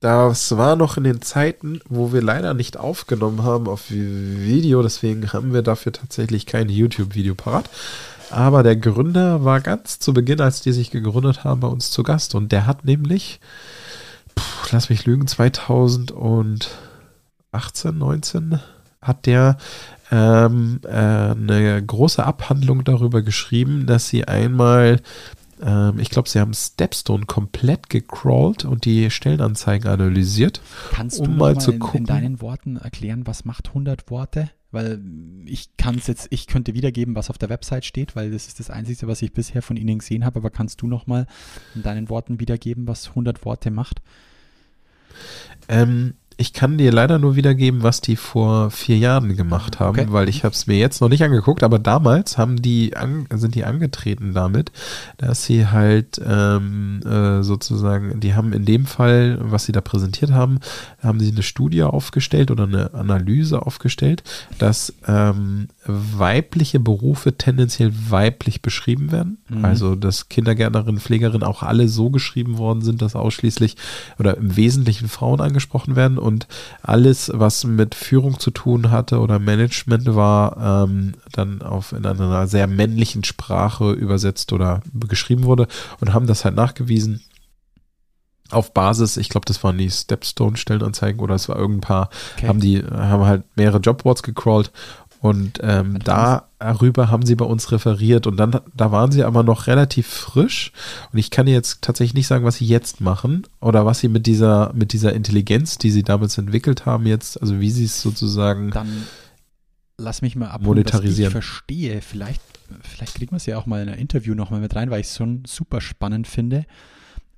Das war noch in den Zeiten, wo wir leider nicht aufgenommen haben auf Video, deswegen haben wir dafür tatsächlich kein YouTube-Video parat. Aber der Gründer war ganz zu Beginn, als die sich gegründet haben, bei uns zu Gast. Und der hat nämlich, pff, lass mich lügen, 2018, 19 hat der ähm, äh, eine große Abhandlung darüber geschrieben, dass sie einmal, ähm, ich glaube, sie haben Stepstone komplett gecrawlt und die Stellenanzeigen analysiert. Kannst um du mal, mal zu in, gucken. in deinen Worten erklären, was macht 100 Worte? Weil ich kann es jetzt, ich könnte wiedergeben, was auf der Website steht, weil das ist das Einzige, was ich bisher von Ihnen gesehen habe. Aber kannst du noch mal in deinen Worten wiedergeben, was 100 Worte macht? Ähm, ich kann dir leider nur wiedergeben, was die vor vier Jahren gemacht haben, okay. weil ich habe es mir jetzt noch nicht angeguckt, aber damals haben die an, sind die angetreten damit, dass sie halt ähm, äh, sozusagen, die haben in dem Fall, was sie da präsentiert haben, haben sie eine Studie aufgestellt oder eine Analyse aufgestellt, dass ähm, weibliche Berufe tendenziell weiblich beschrieben werden. Mhm. Also, dass Kindergärtnerinnen, Pflegerinnen auch alle so geschrieben worden sind, dass ausschließlich oder im Wesentlichen Frauen angesprochen werden und alles, was mit Führung zu tun hatte oder Management war, ähm, dann auf in einer sehr männlichen Sprache übersetzt oder geschrieben wurde und haben das halt nachgewiesen auf Basis, ich glaube, das waren die Stepstone-Stellenanzeigen oder es war irgendein paar, okay. haben die, haben halt mehrere Jobboards gecrawlt und ähm, darüber haben sie bei uns referiert und dann, da waren sie aber noch relativ frisch und ich kann jetzt tatsächlich nicht sagen, was sie jetzt machen oder was sie mit dieser, mit dieser Intelligenz, die sie damals entwickelt haben jetzt, also wie sie es sozusagen dann lass mich mal ab, monetarisieren. ich verstehe, vielleicht, vielleicht kriegen wir es ja auch mal in ein Interview nochmal mit rein, weil ich es schon super spannend finde.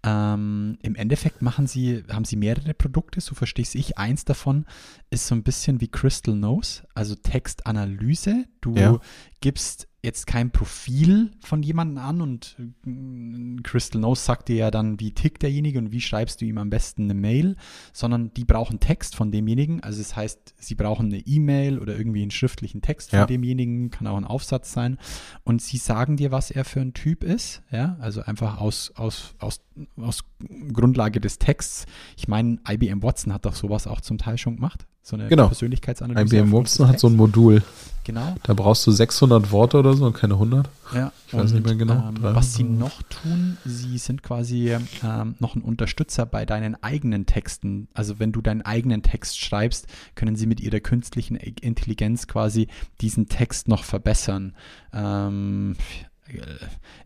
Ähm, Im Endeffekt machen sie, haben sie mehrere Produkte, so verstehe ich. Eins davon ist so ein bisschen wie Crystal Knows, also Textanalyse. Du ja. gibst jetzt kein Profil von jemandem an und äh, Crystal Knows sagt dir ja dann, wie tickt derjenige und wie schreibst du ihm am besten eine Mail, sondern die brauchen Text von demjenigen. Also das heißt, sie brauchen eine E-Mail oder irgendwie einen schriftlichen Text von ja. demjenigen, kann auch ein Aufsatz sein. Und sie sagen dir, was er für ein Typ ist. Ja, also einfach aus, aus, aus, aus Grundlage des Texts. Ich meine, IBM Watson hat doch sowas auch zum Teil schon gemacht. So eine genau. Persönlichkeitsanalyse. IBM Watson hat so ein Modul. Genau. Da brauchst du 600 Worte oder so und keine 100. Ja. Ich weiß und, nicht mehr genau. Ähm, was sie noch tun, sie sind quasi ähm, noch ein Unterstützer bei deinen eigenen Texten. Also wenn du deinen eigenen Text schreibst, können sie mit ihrer künstlichen Intelligenz quasi diesen Text noch verbessern. Ähm, äh,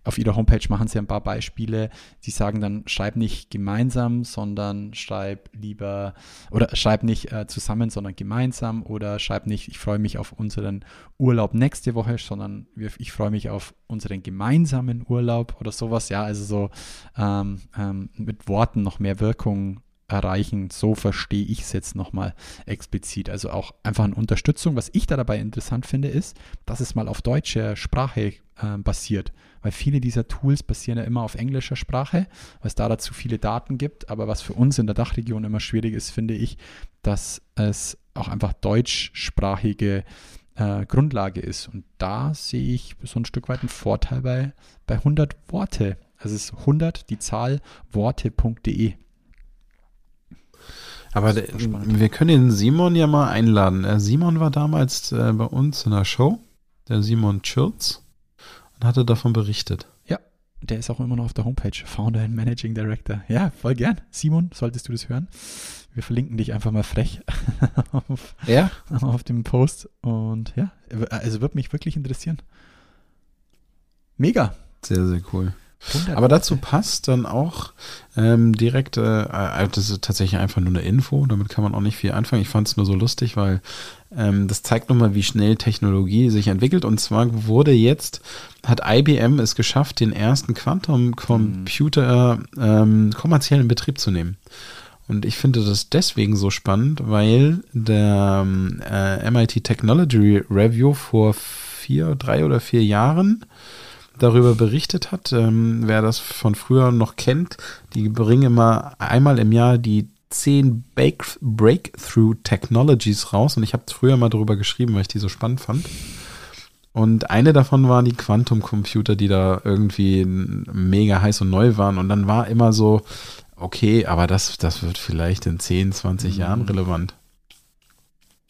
auf ihrer Homepage machen sie ein paar Beispiele. Sie sagen dann, schreib nicht gemeinsam, sondern schreib lieber, oder schreib nicht äh, zusammen, sondern gemeinsam, oder schreib nicht, ich freue mich auf unseren Urlaub nächste Woche, sondern ich freue mich auf unseren gemeinsamen Urlaub oder sowas. Ja, also so ähm, ähm, mit Worten noch mehr Wirkung erreichen. So verstehe ich es jetzt nochmal explizit. Also auch einfach eine Unterstützung. Was ich da dabei interessant finde, ist, dass es mal auf deutscher Sprache äh, basiert. Weil viele dieser Tools basieren ja immer auf englischer Sprache, weil es da dazu viele Daten gibt. Aber was für uns in der Dachregion immer schwierig ist, finde ich, dass es auch einfach deutschsprachige äh, Grundlage ist. Und da sehe ich so ein Stück weit einen Vorteil bei, bei 100 Worte. Also es ist 100 die Zahl worte.de. Aber wir können den Simon ja mal einladen. Der Simon war damals äh, bei uns in der Show, der Simon Schürz, und hatte davon berichtet. Ja, der ist auch immer noch auf der Homepage, Founder and Managing Director. Ja, voll gern. Simon, solltest du das hören? Wir verlinken dich einfach mal frech auf, ja? auf dem Post. Und ja, also würde mich wirklich interessieren. Mega. Sehr, sehr cool. Aber dazu passt dann auch ähm, direkt, äh, äh, das ist tatsächlich einfach nur eine Info, damit kann man auch nicht viel anfangen. Ich fand es nur so lustig, weil ähm, das zeigt nochmal, wie schnell Technologie sich entwickelt. Und zwar wurde jetzt, hat IBM es geschafft, den ersten Quantum Computer ähm, kommerziell in Betrieb zu nehmen. Und ich finde das deswegen so spannend, weil der äh, MIT Technology Review vor vier, drei oder vier Jahren darüber berichtet hat. Ähm, wer das von früher noch kennt, die bringen immer einmal im Jahr die zehn Breakthrough Technologies raus und ich habe früher mal darüber geschrieben, weil ich die so spannend fand. Und eine davon waren die Quantum-Computer, die da irgendwie mega heiß und neu waren. Und dann war immer so, okay, aber das, das wird vielleicht in 10, 20 mhm. Jahren relevant.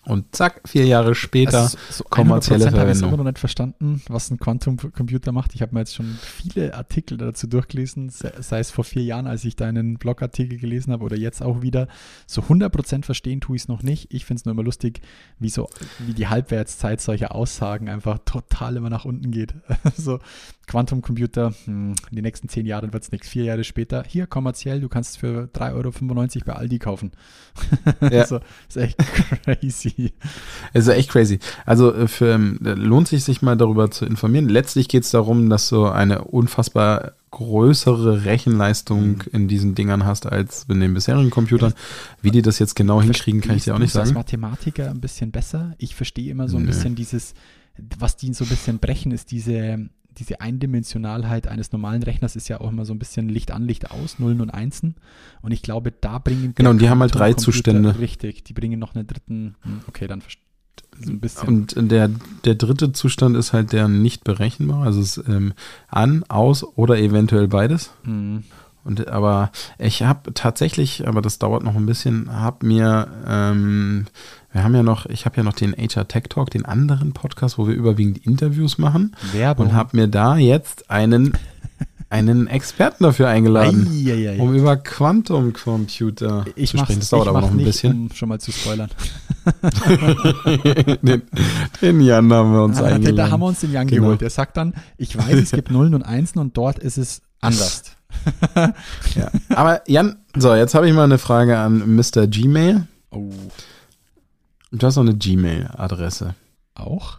Und zack, vier Jahre später also so kommerzielle Verwendung. Ich habe immer noch nicht verstanden, was ein Quantum-Computer macht. Ich habe mir jetzt schon viele Artikel dazu durchgelesen, sei es vor vier Jahren, als ich deinen Blogartikel gelesen habe oder jetzt auch wieder. So 100% verstehen tue ich es noch nicht. Ich finde es nur immer lustig, wie, so, wie die Halbwertszeit solcher Aussagen einfach total immer nach unten geht. so Quantum-Computer, hm, in den nächsten zehn Jahren wird es nichts. Vier Jahre später, hier kommerziell, du kannst es für 3,95 Euro bei Aldi kaufen. Ja. also, ist echt crazy. Es ist echt crazy. Also äh, für, ähm, lohnt sich sich mal darüber zu informieren. Letztlich geht es darum, dass du eine unfassbar größere Rechenleistung mhm. in diesen Dingern hast als in den bisherigen Computern. Wie die das jetzt genau hinkriegen, kann ich dir auch nicht sagen. Als Mathematiker ein bisschen besser. Ich verstehe immer so ein Nö. bisschen dieses, was die so ein bisschen brechen, ist diese diese Eindimensionalheit eines normalen Rechners ist ja auch immer so ein bisschen Licht an, Licht aus, Nullen und Einsen. Und ich glaube, da bringen. Genau, und die haben halt drei Zustände. Richtig, die bringen noch einen dritten. Hm, okay, dann so ein bisschen. Und der, der dritte Zustand ist halt der nicht berechenbar. Also es ist ähm, an, aus oder eventuell beides. Mhm. Und aber ich habe tatsächlich, aber das dauert noch ein bisschen, habe mir, ähm, wir haben ja noch, ich habe ja noch den HR Tech Talk, den anderen Podcast, wo wir überwiegend Interviews machen. Werbung. Und habe mir da jetzt einen einen Experten dafür eingeladen, Eieiei. um über Quantum Computer ich zu sprechen. Das dauert aber noch ein nicht, bisschen. Um schon mal zu spoilern. den, den, Jan haben wir uns ah, eingeladen. Da haben wir uns den Jan genau. geholt. Der sagt dann, ich weiß, es gibt Nullen und Einsen und dort ist es anders. ja. Aber Jan, so, jetzt habe ich mal eine Frage an Mr. Gmail. Oh. Du hast noch eine Gmail-Adresse. Auch?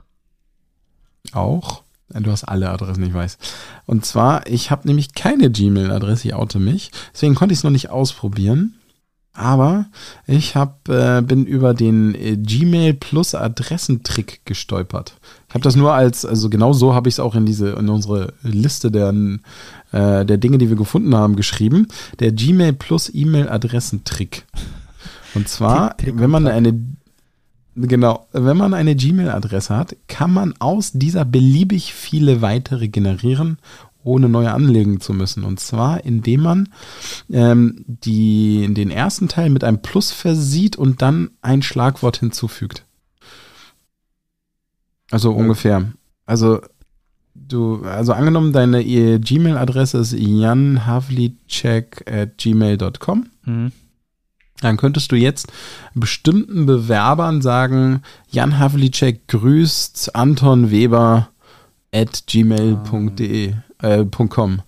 Auch? Du hast alle Adressen, ich weiß. Und zwar, ich habe nämlich keine Gmail-Adresse, ich oute mich. Deswegen konnte ich es noch nicht ausprobieren. Aber ich hab, äh, bin über den äh, Gmail Plus Adressentrick gestolpert. Ich habe das nur als, also genau so habe ich es auch in diese, in unsere Liste der, äh, der Dinge, die wir gefunden haben, geschrieben. Der Gmail Plus E-Mail Adressentrick. Und zwar, wenn man eine Genau, wenn man eine Gmail-Adresse hat, kann man aus dieser beliebig viele weitere generieren, ohne neue anlegen zu müssen. Und zwar, indem man ähm, die, den ersten Teil mit einem Plus versieht und dann ein Schlagwort hinzufügt. Also ja. ungefähr. Also du, also angenommen, deine Gmail-Adresse ist janhavlicek at gmail.com. Mhm. Dann könntest du jetzt bestimmten Bewerbern sagen, Jan Havlicek grüßt Anton Weber at gmail.de äh, .com.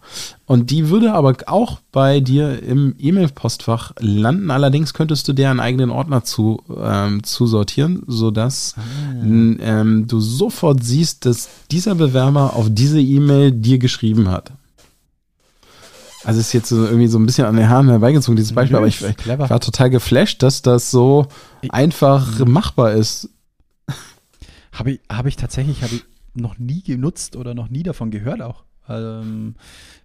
Und die würde aber auch bei dir im E-Mail-Postfach landen. Allerdings könntest du dir einen eigenen Ordner zu, ähm, zusortieren, sodass ah. ähm, du sofort siehst, dass dieser Bewerber auf diese E-Mail dir geschrieben hat. Also ist jetzt so irgendwie so ein bisschen an den Haaren herbeigezogen, dieses Beispiel, aber ich, ich, war total geflasht, dass das so ich, einfach machbar ist. Habe ich, hab ich tatsächlich hab ich noch nie genutzt oder noch nie davon gehört auch. Ähm,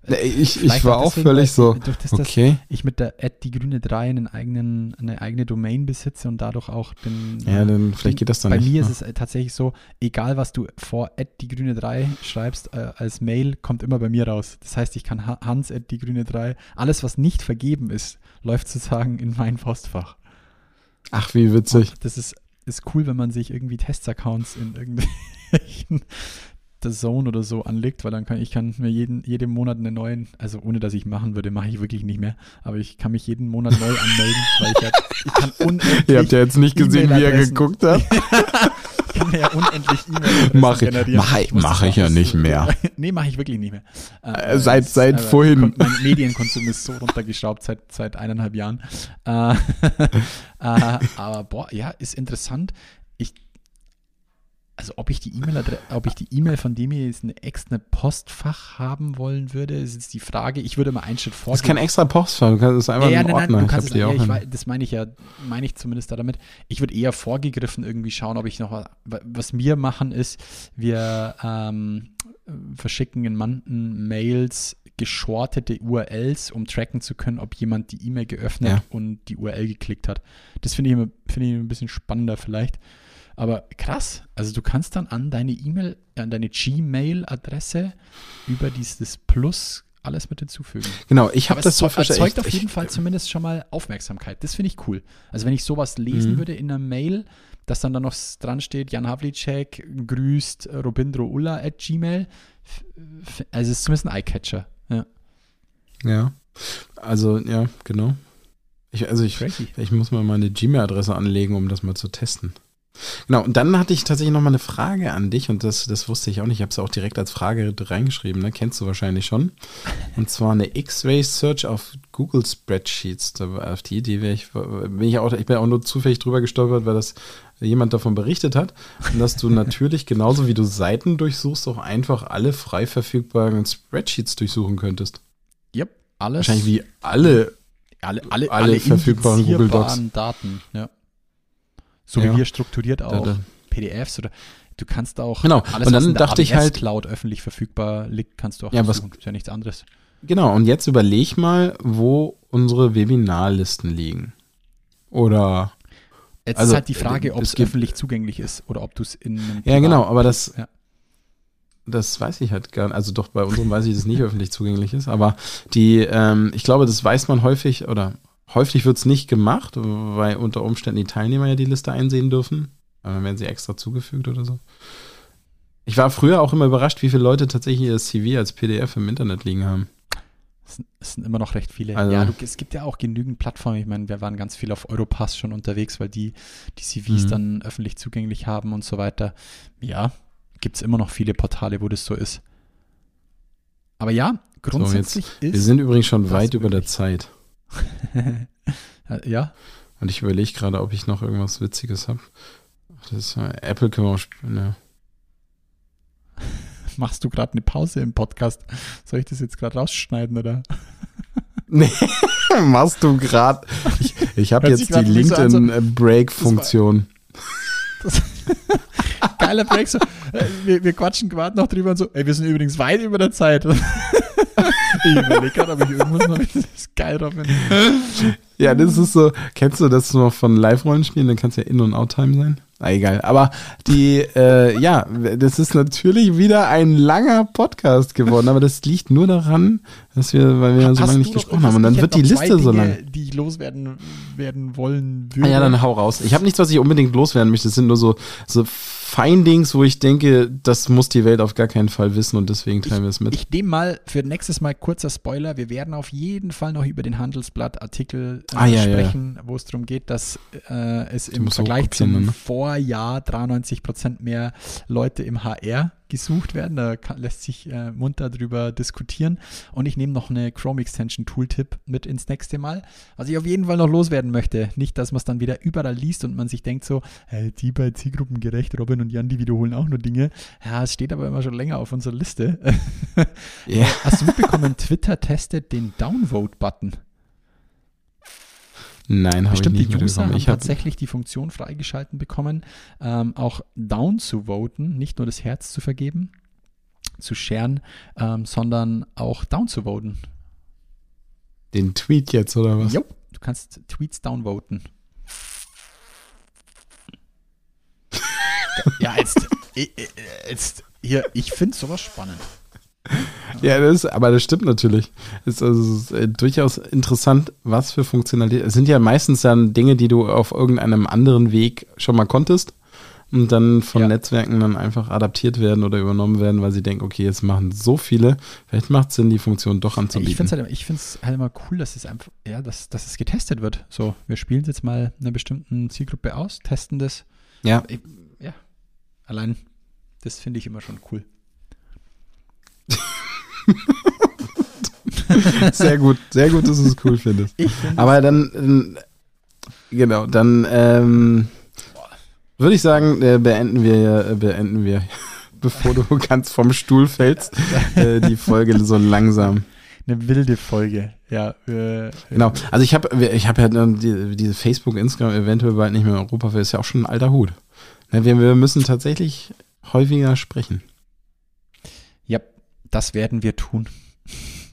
ich, ich war auch völlig so, durch das, okay. ich mit der Ad die grüne 3 einen eigenen, eine eigene Domain besitze und dadurch auch den. Ja, dann vielleicht geht das dann bei nicht. Bei mir ne? ist es tatsächlich so, egal was du vor Ad die grüne 3 schreibst, äh, als Mail kommt immer bei mir raus. Das heißt, ich kann Hans Ad die grüne 3, alles was nicht vergeben ist, läuft sozusagen in mein Postfach. Ach, wie witzig. Und das ist, ist cool, wenn man sich irgendwie Testaccounts in irgendwelchen The Zone oder so anlegt, weil dann kann ich kann mir jeden, jeden Monat einen neuen, also ohne dass ich machen würde, mache ich wirklich nicht mehr, aber ich kann mich jeden Monat neu anmelden, weil ich, halt, ich kann unendlich Ihr habt ja jetzt nicht gesehen, wie er geguckt hat. ich kann ja unendlich E-Mails Mache ich, mach, mach ich ja nicht mehr. nee, mache ich wirklich nicht mehr. Äh, seit seit also, vorhin. Mein Medienkonsum ist so runtergeschraubt seit, seit eineinhalb Jahren. Äh, äh, aber boah, ja, ist interessant. Ich also ob ich die E-Mail, ob ich die E-Mail von dem hier jetzt ein extra Postfach haben wollen würde, ist jetzt die Frage. Ich würde mal einen Schritt vor. Das ist kein extra Postfach, du kannst es einfach ja, ja, nein, Ordner. Nein, du kannst es, ja, ich weiß, das meine ich ja, meine ich zumindest damit. Ich würde eher vorgegriffen irgendwie schauen, ob ich noch was, was wir machen ist, wir ähm, verschicken in manchen Mails geschortete URLs, um tracken zu können, ob jemand die E-Mail geöffnet ja. und die URL geklickt hat. Das finde ich, find ich ein bisschen spannender vielleicht. Aber krass, also du kannst dann an deine E-Mail, an deine Gmail-Adresse über dieses Plus alles mit hinzufügen. Genau, ich habe das so verstanden. erzeugt auf jeden Fall zumindest schon mal Aufmerksamkeit. Das finde ich cool. Also wenn ich sowas lesen mhm. würde in einer Mail, dass dann da noch dran steht, Jan Havlicek grüßt Robindro Ulla at Gmail. Also es ist zumindest ein Eyecatcher. Ja. Ja. Also, ja, genau. Ich, also ich, ich muss mal meine Gmail-Adresse anlegen, um das mal zu testen. Genau, und dann hatte ich tatsächlich noch mal eine Frage an dich und das, das wusste ich auch nicht. Ich habe es auch direkt als Frage reingeschrieben, ne? kennst du wahrscheinlich schon. Und zwar eine X-Ray-Search auf Google Spreadsheets. Auf die Idee ich, bin ich auch, ich bin auch nur zufällig drüber gestolpert, weil das jemand davon berichtet hat. Und dass du natürlich genauso wie du Seiten durchsuchst, auch einfach alle frei verfügbaren Spreadsheets durchsuchen könntest. Yep, alles. Wahrscheinlich wie alle, alle, alle, alle, alle verfügbaren Google Docs. Daten, ja. So ja. wie hier strukturiert auch da, da. PDFs oder du kannst auch genau. alles, und dann was in der dachte ich halt Cloud öffentlich verfügbar liegt, kannst du auch ja, was, ist ja nichts anderes. Genau, und jetzt überleg mal, wo unsere Webinarlisten liegen. Oder Jetzt also, ist halt die Frage, ob es öffentlich zugänglich ist oder ob du es in Ja, genau, aber das, ja. das weiß ich halt gar nicht. Also doch, bei unserem weiß ich, dass es nicht öffentlich zugänglich ist, aber die, ähm, ich glaube, das weiß man häufig oder häufig wird es nicht gemacht, weil unter Umständen die Teilnehmer ja die Liste einsehen dürfen. dann werden sie extra zugefügt oder so. Ich war früher auch immer überrascht, wie viele Leute tatsächlich ihr CV als PDF im Internet liegen haben. Es sind immer noch recht viele. Also, ja, du, es gibt ja auch genügend Plattformen. Ich meine, wir waren ganz viel auf Europass schon unterwegs, weil die die CVs mhm. dann öffentlich zugänglich haben und so weiter. Ja, gibt es immer noch viele Portale, wo das so ist. Aber ja, grundsätzlich so, ist. Wir sind übrigens schon weit über der Zeit. ja. Und ich überlege gerade, ob ich noch irgendwas Witziges habe. Apple können wir auch spielen, ja machst du gerade eine Pause im Podcast? Soll ich das jetzt gerade rausschneiden, oder? Nee, machst du gerade. Ich, ich habe jetzt die LinkedIn-Break-Funktion. Geiler Break. So, äh, wir, wir quatschen gerade noch drüber und so, ey, wir sind übrigens weit über der Zeit. Ich überlege gerade, ob ich irgendwas noch das ist geil drauf bin. Ja, das ist so, kennst du das noch von Live-Rollenspielen? Dann kann es ja In- und Out-Time sein. Na egal. Aber die, äh, ja, das ist natürlich wieder ein langer Podcast geworden, aber das liegt nur daran, dass wir, weil wir Hast so lange nicht gesprochen haben. Und dann wird die Liste Dinge, so lang. Die ich loswerden werden wollen würde. Ah ja, dann hau raus. Ich habe nichts, was ich unbedingt loswerden möchte. Das sind nur so, so Findings, wo ich denke, das muss die Welt auf gar keinen Fall wissen und deswegen teilen wir es mit. Ich nehme mal für nächstes Mal kurzer Spoiler. Wir werden auf jeden Fall noch über den Handelsblatt-Artikel äh, ah, ja, sprechen, ja. wo es darum geht, dass äh, es im Vergleich zum ne? Vorjahr 93 Prozent mehr Leute im HR gesucht werden. Da kann, lässt sich äh, munter drüber diskutieren. Und ich nehme noch eine Chrome Extension Tooltip mit ins nächste Mal. Was ich auf jeden Fall noch loswerden möchte. Nicht, dass man es dann wieder überall liest und man sich denkt so, hey, die bei Zielgruppen gerecht, Robin und Jan, die wiederholen auch nur Dinge. Ja, es steht aber immer schon länger auf unserer Liste. yeah. Hast du mitbekommen, Twitter testet den Downvote-Button? Nein, habe ich nicht User haben tatsächlich die Funktion freigeschalten bekommen, ähm, auch down zu voten, nicht nur das Herz zu vergeben, zu scheren, ähm, sondern auch down zu voten. Den Tweet jetzt, oder was? Jo, du kannst Tweets downvoten. ja, jetzt, äh, äh, jetzt hier, ich finde sowas spannend. Ja, das, aber das stimmt natürlich. Es ist, also, ist äh, durchaus interessant, was für Funktionalität. Es sind ja meistens dann Dinge, die du auf irgendeinem anderen Weg schon mal konntest und dann von ja. Netzwerken dann einfach adaptiert werden oder übernommen werden, weil sie denken, okay, jetzt machen so viele, vielleicht macht es Sinn, die Funktion doch anzubieten. Ich finde es halt, halt immer cool, dass es einfach, ja, dass, dass es getestet wird. So, wir spielen jetzt mal einer bestimmten Zielgruppe aus, testen das. Ja. Ja. Allein, das finde ich immer schon cool. sehr gut, sehr gut, dass du es cool findest. Aber dann, genau, dann ähm, würde ich sagen, äh, beenden wir, äh, beenden wir, bevor du ganz vom Stuhl fällst, äh, die Folge so langsam. Eine wilde Folge, ja. Äh, genau, also ich habe ich hab ja die, diese Facebook, Instagram eventuell bald nicht mehr in Europa, ist ja auch schon ein alter Hut. Ne, wir, wir müssen tatsächlich häufiger sprechen. Das werden wir tun.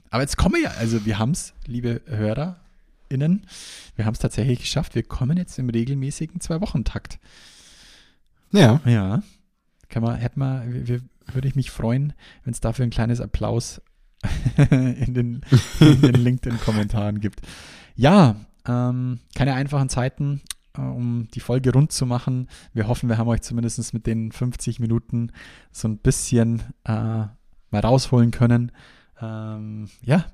Aber jetzt kommen wir ja, also wir haben es, liebe HörerInnen, wir haben es tatsächlich geschafft. Wir kommen jetzt im regelmäßigen Zwei-Wochen-Takt. Ja. Ja. Kann man, hätte man, wir, würde ich mich freuen, wenn es dafür ein kleines Applaus in den, den LinkedIn-Kommentaren gibt. Ja, ähm, keine einfachen Zeiten, äh, um die Folge rund zu machen. Wir hoffen, wir haben euch zumindest mit den 50 Minuten so ein bisschen äh, mal rausholen können. Ähm, ja,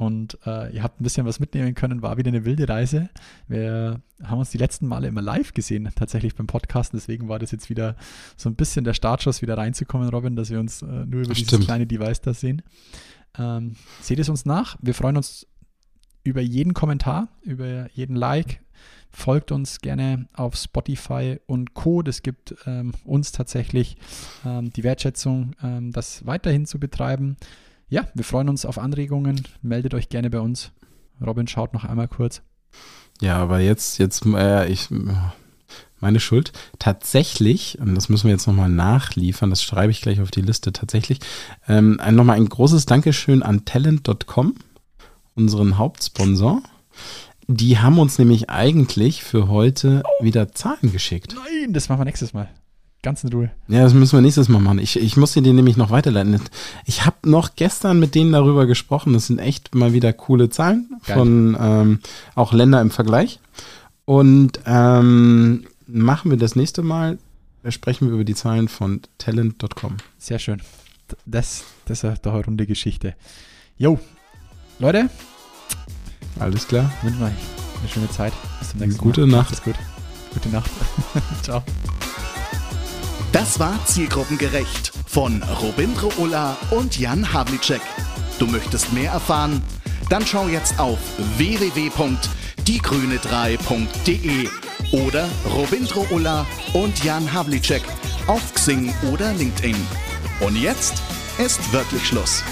und äh, ihr habt ein bisschen was mitnehmen können, war wieder eine wilde Reise. Wir haben uns die letzten Male immer live gesehen, tatsächlich beim Podcast. Deswegen war das jetzt wieder so ein bisschen der Startschuss, wieder reinzukommen, Robin, dass wir uns äh, nur über Stimmt. dieses kleine Device da sehen. Ähm, seht es uns nach. Wir freuen uns über jeden Kommentar, über jeden Like. Folgt uns gerne auf Spotify und Co. Das gibt ähm, uns tatsächlich ähm, die Wertschätzung, ähm, das weiterhin zu betreiben ja, wir freuen uns auf Anregungen. Meldet euch gerne bei uns. Robin schaut noch einmal kurz. Ja, aber jetzt, jetzt, äh, ich, meine Schuld. Tatsächlich, und das müssen wir jetzt nochmal nachliefern, das schreibe ich gleich auf die Liste tatsächlich, ähm, nochmal ein großes Dankeschön an Talent.com, unseren Hauptsponsor. Die haben uns nämlich eigentlich für heute oh. wieder Zahlen geschickt. Nein, das machen wir nächstes Mal. Ganz in Ruhe. Ja, das müssen wir nächstes Mal machen. Ich, ich muss dir nämlich noch weiterleiten. Ich habe noch gestern mit denen darüber gesprochen. Das sind echt mal wieder coole Zahlen Geil. von ähm, auch Länder im Vergleich. Und ähm, machen wir das nächste Mal, sprechen wir über die Zahlen von talent.com. Sehr schön. Das, das ist doch eine runde Geschichte. Jo, Leute. Alles klar. Wünschen euch eine schöne Zeit. Bis zum nächsten Gute Mal. Gute Nacht. Gut. Gute Nacht. Ciao. Das war Zielgruppengerecht von Robindro Ulla und Jan Havlicek. Du möchtest mehr erfahren? Dann schau jetzt auf www.diegrüne3.de oder Robindro Ulla und Jan Havlicek auf Xing oder LinkedIn. Und jetzt ist wirklich Schluss.